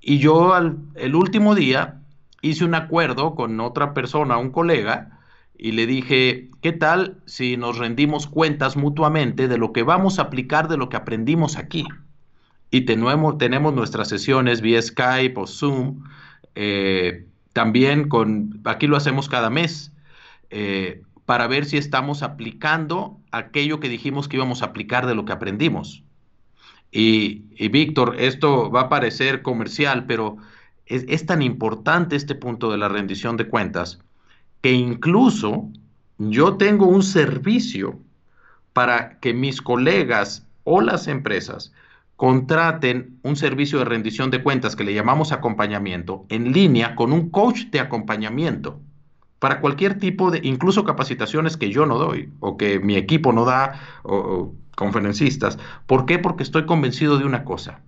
Y yo al, el último día hice un acuerdo con otra persona, un colega, y le dije, ¿qué tal si nos rendimos cuentas mutuamente de lo que vamos a aplicar de lo que aprendimos aquí? Y tenemos, nuestras sesiones vía Skype o Zoom, eh, también con, aquí lo hacemos cada mes. Eh, para ver si estamos aplicando aquello que dijimos que íbamos a aplicar de lo que aprendimos. Y, Víctor, esto va a parecer comercial, pero es, tan importante este punto de la rendición de cuentas que incluso yo tengo un servicio para que mis colegas o las empresas contraten un servicio de rendición de cuentas que le llamamos acompañamiento en línea con un coach de acompañamiento para cualquier tipo de, incluso capacitaciones que yo no doy o que mi equipo no da, o, conferencistas. ¿Por qué? Porque estoy convencido de una cosa.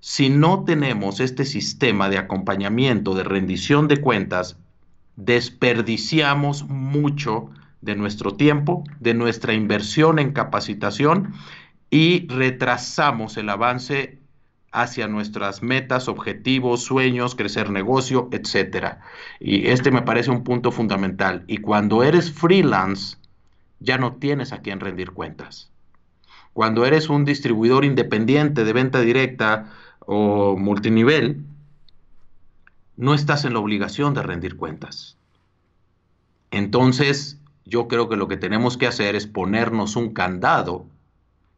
Si no tenemos este sistema de acompañamiento, de rendición de cuentas, desperdiciamos mucho de nuestro tiempo, de nuestra inversión en capacitación y retrasamos el avance hacia nuestras metas, objetivos, sueños, crecer negocio, etcétera. Y este me parece un punto fundamental. Y cuando eres freelance, ya no tienes a quién rendir cuentas. Cuando eres un distribuidor independiente de venta directa o multinivel, no estás en la obligación de rendir cuentas. Entonces, yo creo que lo que tenemos que hacer es ponernos un candado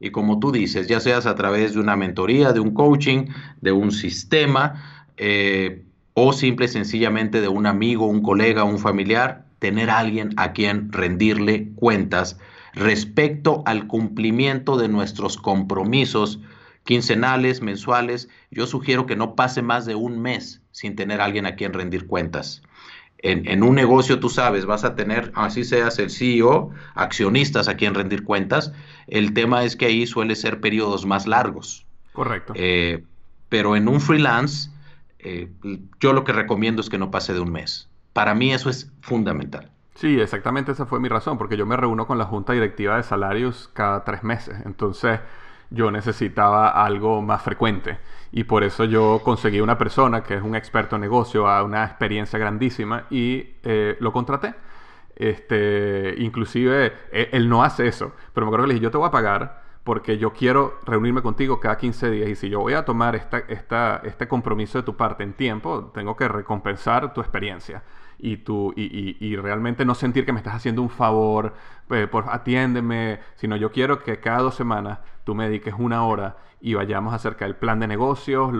y como tú dices, ya seas a través de una mentoría, de un coaching, de un sistema, eh, o simple y sencillamente de un amigo, un colega, un familiar, tener a alguien a quien rendirle cuentas respecto al cumplimiento de nuestros compromisos quincenales, mensuales. Yo sugiero que no pase más de un mes sin tener a alguien a quien rendir cuentas. En, un negocio, tú sabes, vas a tener, así seas el CEO, accionistas a quien rendir cuentas. El tema es que ahí suele ser periodos más largos. Correcto. Eh, pero en un freelance, eh, yo lo que recomiendo es que no pase de un mes. Para mí eso es fundamental. Sí, exactamente esa fue mi razón, porque yo me reúno con la junta directiva de salarios cada tres meses. Entonces, yo necesitaba algo más frecuente. Y por eso yo conseguí una persona que es un experto en negocio, a una experiencia grandísima, y eh, lo contraté. Este, inclusive, e, él, no hace eso, pero me acuerdo que le dije, yo te voy a pagar porque yo quiero reunirme contigo cada 15 días y si yo voy a tomar esta, esta, este compromiso de tu parte en tiempo, tengo que recompensar tu experiencia y, tu, y, y, realmente no sentir que me estás haciendo un favor, eh, por atiéndeme, sino yo quiero que cada dos semanas tú me dediques una hora y vayamos acerca del plan de negocios,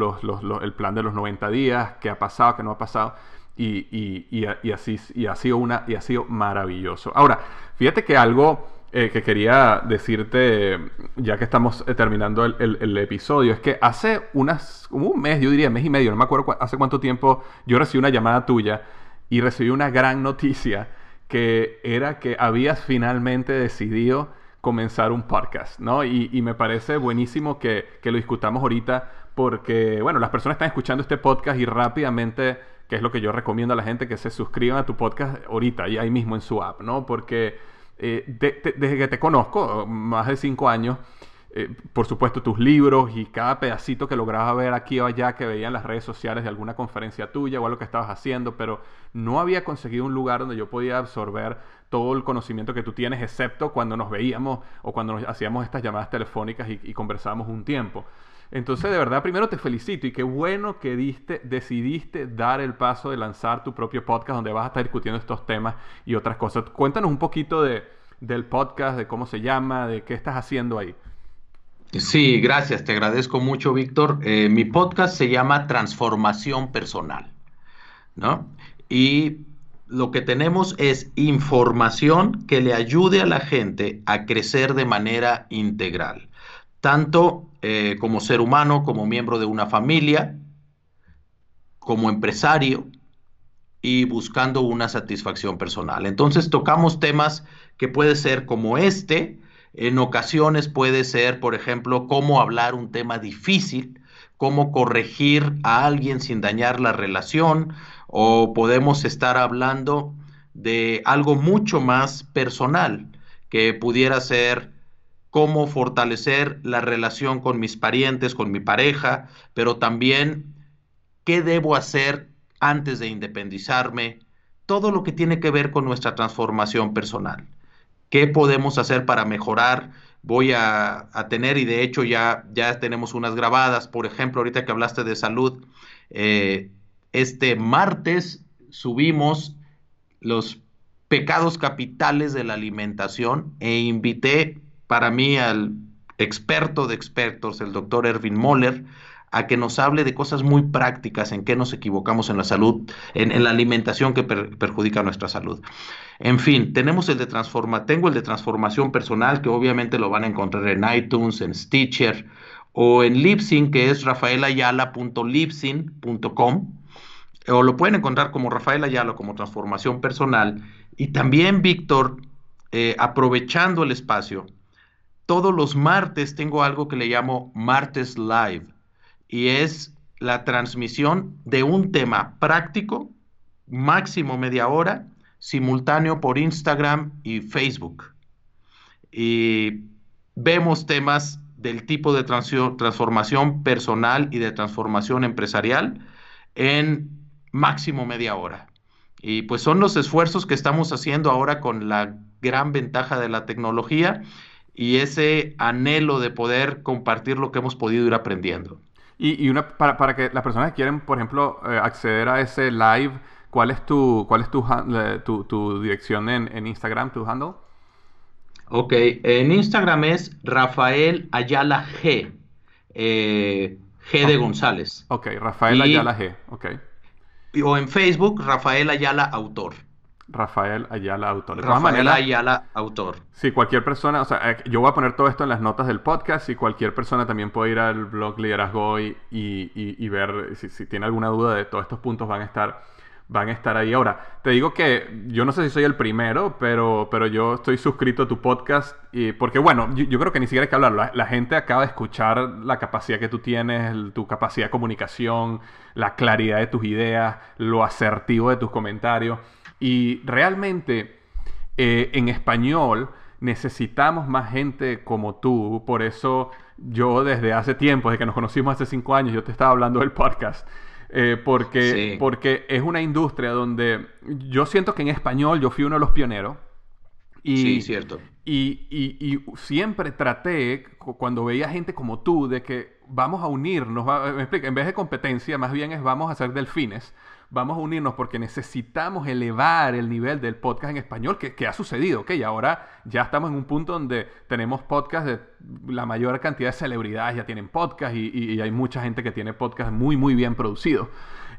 el plan de los 90 días, qué ha pasado, qué no ha pasado. Y, así, ha sido una y ha sido maravilloso. Ahora, fíjate que algo eh, que quería decirte, ya que estamos eh, terminando el, el, episodio, es que hace unas, un mes, yo diría mes y medio, no me acuerdo hace cuánto tiempo, yo recibí una llamada tuya y recibí una gran noticia que era que habías finalmente decidido comenzar un podcast, ¿no? Y, me parece buenísimo que, que, lo discutamos ahorita porque, bueno, las personas están escuchando este podcast y rápidamente, que es lo que yo recomiendo a la gente, que se suscriban a tu podcast ahorita y ahí mismo en su app, ¿no? Porque eh, desde que te conozco, más de cinco años, eh, por supuesto, tus libros y cada pedacito que lograba ver aquí o allá que veía en las redes sociales de alguna conferencia tuya o algo que estabas haciendo, pero no había conseguido un lugar donde yo podía absorber todo el conocimiento que tú tienes, excepto cuando nos veíamos o cuando nos hacíamos estas llamadas telefónicas y, conversábamos un tiempo. Entonces, de verdad, primero te felicito y qué bueno que diste, decidiste dar el paso de lanzar tu propio podcast donde vas a estar discutiendo estos temas y otras cosas. Cuéntanos un poquito de, del podcast, de cómo se llama, de qué estás haciendo ahí. Sí, gracias, te agradezco mucho, Víctor. Eh, mi podcast se llama Transformación Personal. ¿no? Y lo que tenemos es información que le ayude a la gente a crecer de manera integral, tanto eh, como ser humano, como miembro de una familia, como empresario y buscando una satisfacción personal. Entonces tocamos temas que puede ser como este, en ocasiones puede ser, por ejemplo, cómo hablar un tema difícil, cómo corregir a alguien sin dañar la relación, o podemos estar hablando de algo mucho más personal, que pudiera ser cómo fortalecer la relación con mis parientes, con mi pareja, pero también qué debo hacer antes de independizarme, todo lo que tiene que ver con nuestra transformación personal. ¿Qué podemos hacer para mejorar? Voy a, tener, y de hecho ya, ya tenemos unas grabadas, por ejemplo, ahorita que hablaste de salud, eh, este martes subimos los pecados capitales de la alimentación e invité para mí al experto de expertos, el doctor Erwin Moller, a que nos hable de cosas muy prácticas, en qué nos equivocamos en la salud, en, la alimentación que perjudica nuestra salud. En fin, tenemos el de transforma, tengo el de transformación personal, que obviamente lo van a encontrar en iTunes, en Stitcher o en Libsyn, que es rafaelayala.libsyn.com o lo pueden encontrar como Rafael Ayala, como transformación personal. Y también, Víctor, eh, aprovechando el espacio, todos los martes tengo algo que le llamo Martes Live, y es la transmisión de un tema práctico, máximo media hora, simultáneo por Instagram y Facebook. Y vemos temas del tipo de transformación personal y de transformación empresarial en máximo media hora. Y pues son los esfuerzos que estamos haciendo ahora con la gran ventaja de la tecnología y ese anhelo de poder compartir lo que hemos podido ir aprendiendo. Y, una, para, que las personas que quieren, por ejemplo, eh, acceder a ese live, ¿cuál es tu, cuál es tu, tu, dirección en, en, Instagram, tu handle? Ok, en Instagram es Rafael Ayala G. Eh, G de González. Ok, Rafael Ayala G. Ok o en Facebook, Rafael Ayala Autor. Rafael Ayala Autor. Rafael Ayala Autor. Sí, cualquier persona, o sea, eh, yo voy a poner todo esto en las notas del podcast y cualquier persona también puede ir al blog Liderazgo y, y, ver si, si, tiene alguna duda de todos estos puntos van a estar van a estar ahí. Ahora, te digo que yo no sé si soy el primero, pero, pero yo estoy suscrito a tu podcast y, porque, bueno, yo, creo que ni siquiera hay que hablar. La, gente acaba de escuchar la capacidad que tú tienes, tu capacidad de comunicación, la claridad de tus ideas, lo asertivo de tus comentarios. Y realmente, eh, en español, necesitamos más gente como tú. Por eso yo desde hace tiempo, desde que nos conocimos hace cinco años, yo te estaba hablando del podcast. Eh, porque, porque es una industria donde yo siento que en español yo fui uno de los pioneros. Y, sí, cierto. Y, y, siempre traté, cuando veía gente como tú, de que vamos a unirnos, en vez de competencia, más bien es vamos a ser delfines vamos a unirnos porque necesitamos elevar el nivel del podcast en español, que, ha sucedido, ¿ok? Ahora ya estamos en un punto donde tenemos podcast de la mayor cantidad de celebridades ya tienen podcast y, hay mucha gente que tiene podcast muy, muy bien producidos.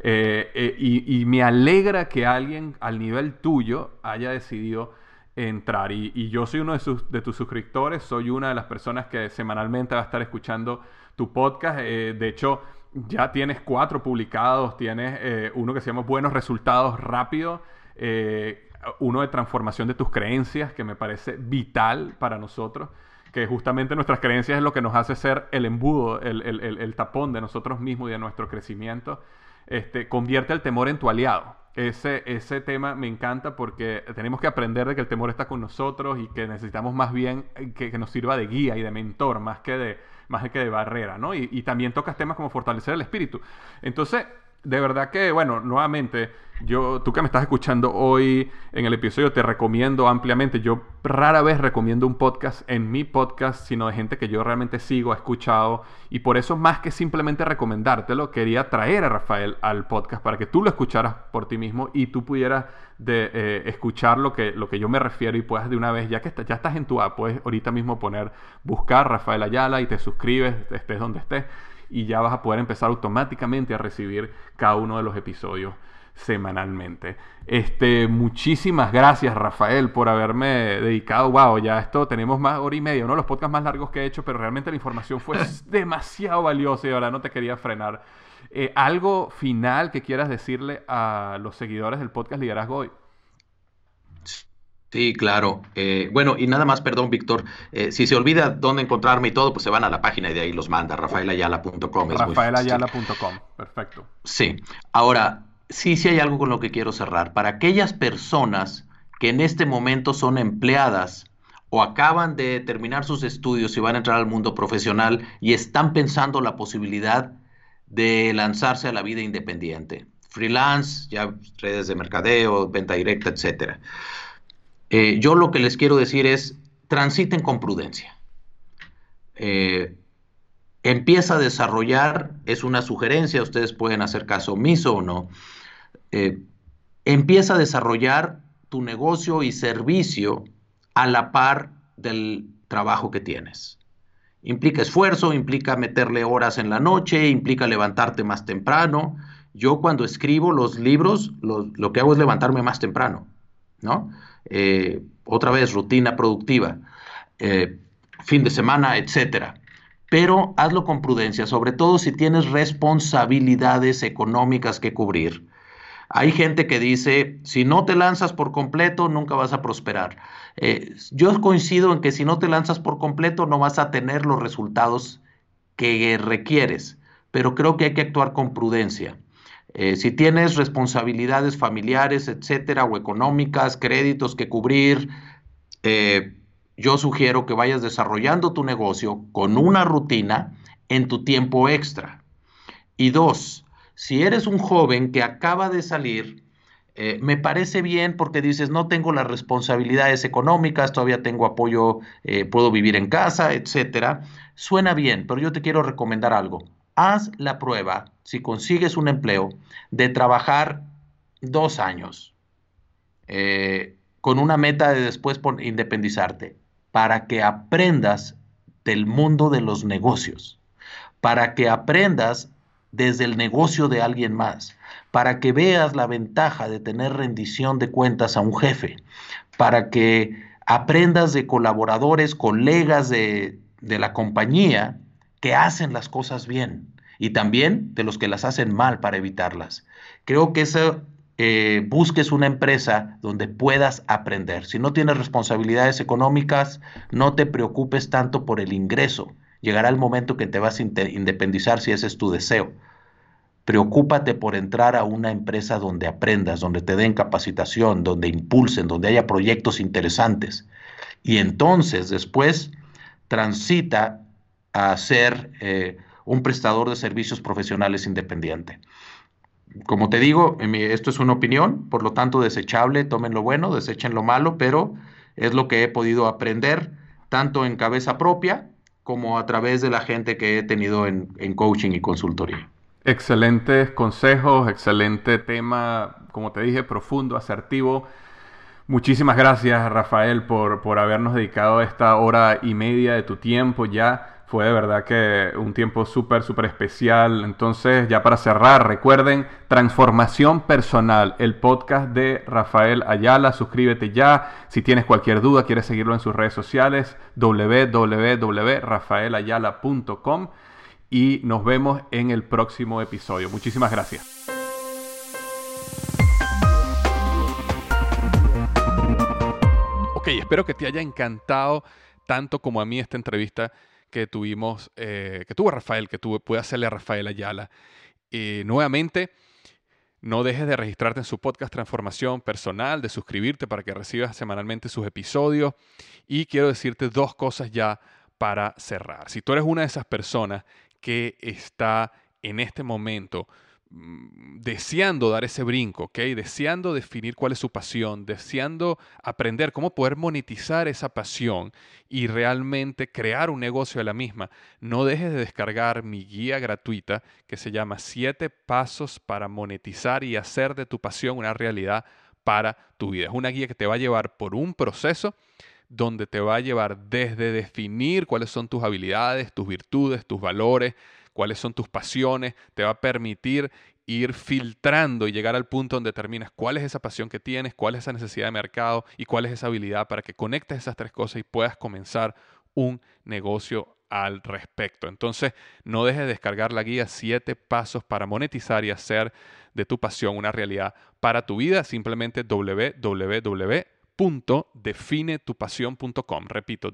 Eh, eh, y, me alegra que alguien al nivel tuyo haya decidido entrar. Y, yo soy uno de, tus suscriptores, soy una de las personas que semanalmente va a estar escuchando tu podcast. Eh, de hecho, ya tienes cuatro publicados, tienes eh, uno que se llama Buenos Resultados Rápido, eh, uno de transformación de tus creencias, que me parece vital para nosotros, que justamente nuestras creencias es lo que nos hace ser el embudo, el, tapón de nosotros mismos y de nuestro crecimiento. Este, convierte el temor en tu aliado. Ese, ese tema me encanta porque tenemos que aprender de que el temor está con nosotros y que necesitamos más bien que nos sirva de guía y de mentor, más que de, más que de barrera, ¿no? Y, y también tocas temas como fortalecer el espíritu. Entonces, de verdad que, bueno, nuevamente, yo, tú que me estás escuchando hoy en el episodio, te recomiendo ampliamente. Yo rara vez recomiendo un podcast en mi podcast, sino de gente que yo realmente sigo, he escuchado. Y por eso, más que simplemente recomendártelo, quería traer a Rafael al podcast para que tú lo escucharas por ti mismo y tú pudieras de, eh, escuchar lo que, lo que yo me refiero y puedas de una vez, ya que ya estás en tu app, puedes ahorita mismo poner, buscar Rafael Ayala y te suscribes, estés donde estés y ya vas a poder empezar automáticamente a recibir cada uno de los episodios semanalmente. Este, muchísimas gracias, Rafael, por haberme dedicado. Wow, ya esto tenemos más hora y media, uno de los podcasts más largos que he hecho, pero realmente la información fue demasiado valiosa y ahora no te quería frenar. Eh, ¿Algo final que quieras decirle a los seguidores del podcast Liderazgo hoy? Sí, claro. Eh, bueno, y nada más, perdón, Víctor, eh, si se olvida dónde encontrarme y todo, pues se van a la página y de ahí los manda, rafaelayala.com. Rafaelayala.com, perfecto. Sí. Ahora, sí, sí hay algo con lo que quiero cerrar. Para aquellas personas que en este momento son empleadas o acaban de terminar sus estudios y van a entrar al mundo profesional y están pensando la posibilidad de lanzarse a la vida independiente, freelance, ya redes de mercadeo, venta directa, etcétera. Eh, yo lo que les quiero decir es, transiten con prudencia. Eh, empieza a desarrollar, es una sugerencia, ustedes pueden hacer caso omiso o no, eh, empieza a desarrollar tu negocio y servicio a la par del trabajo que tienes. Implica esfuerzo, implica meterle horas en la noche, implica levantarte más temprano. Yo cuando escribo los libros, lo que hago es levantarme más temprano, ¿no? Eh, otra vez rutina productiva, eh, fin de semana, etcétera. Pero hazlo con prudencia, sobre todo si tienes responsabilidades económicas que cubrir. Hay gente que dice, si no te lanzas por completo, nunca vas a prosperar. Eh, yo coincido en que si no te lanzas por completo, no vas a tener los resultados que requieres, pero creo que hay que actuar con prudencia. Eh, si tienes responsabilidades familiares, etcétera, o económicas, créditos que cubrir, eh, yo sugiero que vayas desarrollando tu negocio con una rutina en tu tiempo extra. Y dos, si eres un joven que acaba de salir, eh, me parece bien porque dices, no tengo las responsabilidades económicas, todavía tengo apoyo, puedo vivir en casa, etcétera. Suena bien, pero yo te quiero recomendar algo haz la prueba, si consigues un empleo, de trabajar dos años eh, con una meta de después independizarte, para que aprendas del mundo de los negocios, para que aprendas desde el negocio de alguien más, para que veas la ventaja de tener rendición de cuentas a un jefe, para que aprendas de colaboradores, colegas de, de la compañía que hacen las cosas bien y también de los que las hacen mal para evitarlas. Creo que eso eh, busques una empresa donde puedas aprender. Si no tienes responsabilidades económicas, no te preocupes tanto por el ingreso. Llegará el momento que te vas a independizar si ese es tu deseo. Preocúpate por entrar a una empresa donde aprendas, donde te den capacitación, donde impulsen, donde haya proyectos interesantes. Y entonces después transita a ser eh, un prestador de servicios profesionales independiente. Como te digo, esto es una opinión, por lo tanto desechable, tomen lo bueno, desechen lo malo, pero es lo que he podido aprender tanto en cabeza propia como a través de la gente que he tenido en, coaching y consultoría. Excelentes consejos, excelente tema, como te dije, profundo, asertivo. Muchísimas gracias, Rafael, por, por habernos dedicado esta hora y media de tu tiempo ya fue de verdad que un tiempo súper, súper especial. Entonces, ya para cerrar, recuerden, Transformación Personal, el podcast de Rafael Ayala. Suscríbete ya. Si tienes cualquier duda, quieres seguirlo en sus redes sociales, www.rafaelayala.com. Y nos vemos en el próximo episodio. Muchísimas gracias. Ok, espero que te haya encantado tanto como a mí esta entrevista que tuvimos, eh, que tuvo Rafael, que tuve, pude hacerle a Rafael Ayala. y nuevamente, no dejes de registrarte en su podcast Transformación Personal, de suscribirte para que recibas semanalmente sus episodios. Y quiero decirte dos cosas ya para cerrar. Si tú eres una de esas personas que está en este momento deseando dar ese brinco, ¿ok? Deseando definir cuál es su pasión, deseando aprender cómo poder monetizar esa pasión y realmente crear un negocio de la misma, no dejes de descargar mi guía gratuita que se llama 7 pasos para monetizar y hacer de tu pasión una realidad para tu vida. Es una guía que te va a llevar por un proceso donde te va a llevar desde definir cuáles son tus habilidades, tus virtudes, tus valores, cuáles son tus pasiones, te va a permitir ir filtrando y llegar al punto donde determinas cuál es esa pasión que tienes, cuál es esa necesidad de mercado y cuál es esa habilidad para que conectes esas tres cosas y puedas comenzar un negocio al respecto. Entonces, no dejes de descargar la guía 7 pasos para monetizar y hacer de tu pasión una realidad para tu vida. Simplemente www.definetupasión.com. Repito,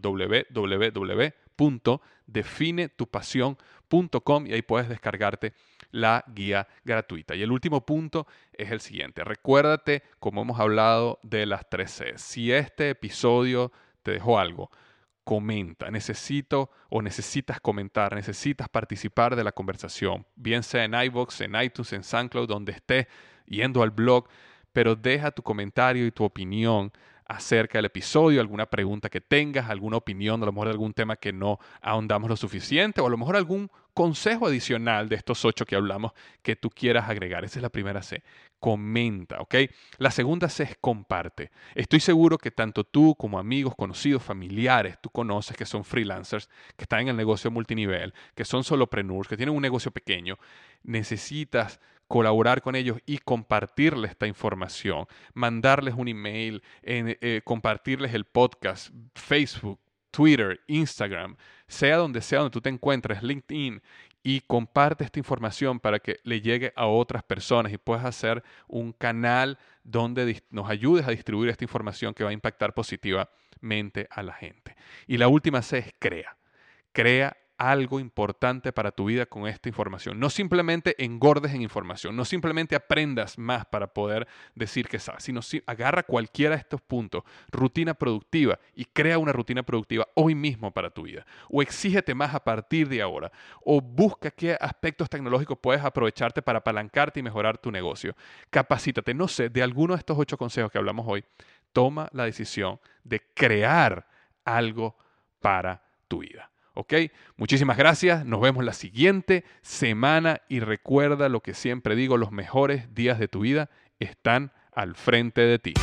www.definetupasión.com y ahí puedes descargarte la guía gratuita. Y el último punto es el siguiente. Recuérdate, como hemos hablado de las 3 C. Si este episodio te dejó algo, comenta. Necesito o necesitas comentar, necesitas participar de la conversación, bien sea en iVoox, en iTunes, en SoundCloud, donde estés, yendo al blog, pero deja tu comentario y tu opinión acerca del episodio, alguna pregunta que tengas, alguna opinión, a lo mejor algún tema que no ahondamos lo suficiente, o a lo mejor algún consejo adicional de estos ocho que hablamos que tú quieras agregar. Esa es la primera C. Comenta, ¿ok? La segunda C es comparte. Estoy seguro que tanto tú como amigos, conocidos, familiares, tú conoces que son freelancers, que están en el negocio multinivel, que son solopreneurs, que tienen un negocio pequeño. Necesitas colaborar con ellos y compartirles esta información, mandarles un email, eh, compartirles el podcast, Facebook, Twitter, Instagram, sea donde sea donde tú te encuentres, LinkedIn, y comparte esta información para que le llegue a otras personas y puedas hacer un canal donde nos ayudes a distribuir esta información que va a impactar positivamente a la gente. Y la última C es crea. Crea algo importante para tu vida con esta información. No simplemente engordes en información, no simplemente aprendas más para poder decir que sabes, sino si agarra cualquiera de estos puntos, rutina productiva, y crea una rutina productiva hoy mismo para tu vida. O exígete más a partir de ahora. O busca qué aspectos tecnológicos puedes aprovecharte para apalancarte y mejorar tu negocio. Capacítate, no sé, de alguno de estos ocho consejos que hablamos hoy, toma la decisión de crear algo para tu vida. ¿Ok? Muchísimas gracias. Nos vemos la siguiente semana y recuerda lo que siempre digo, los mejores días de tu vida están al frente de ti.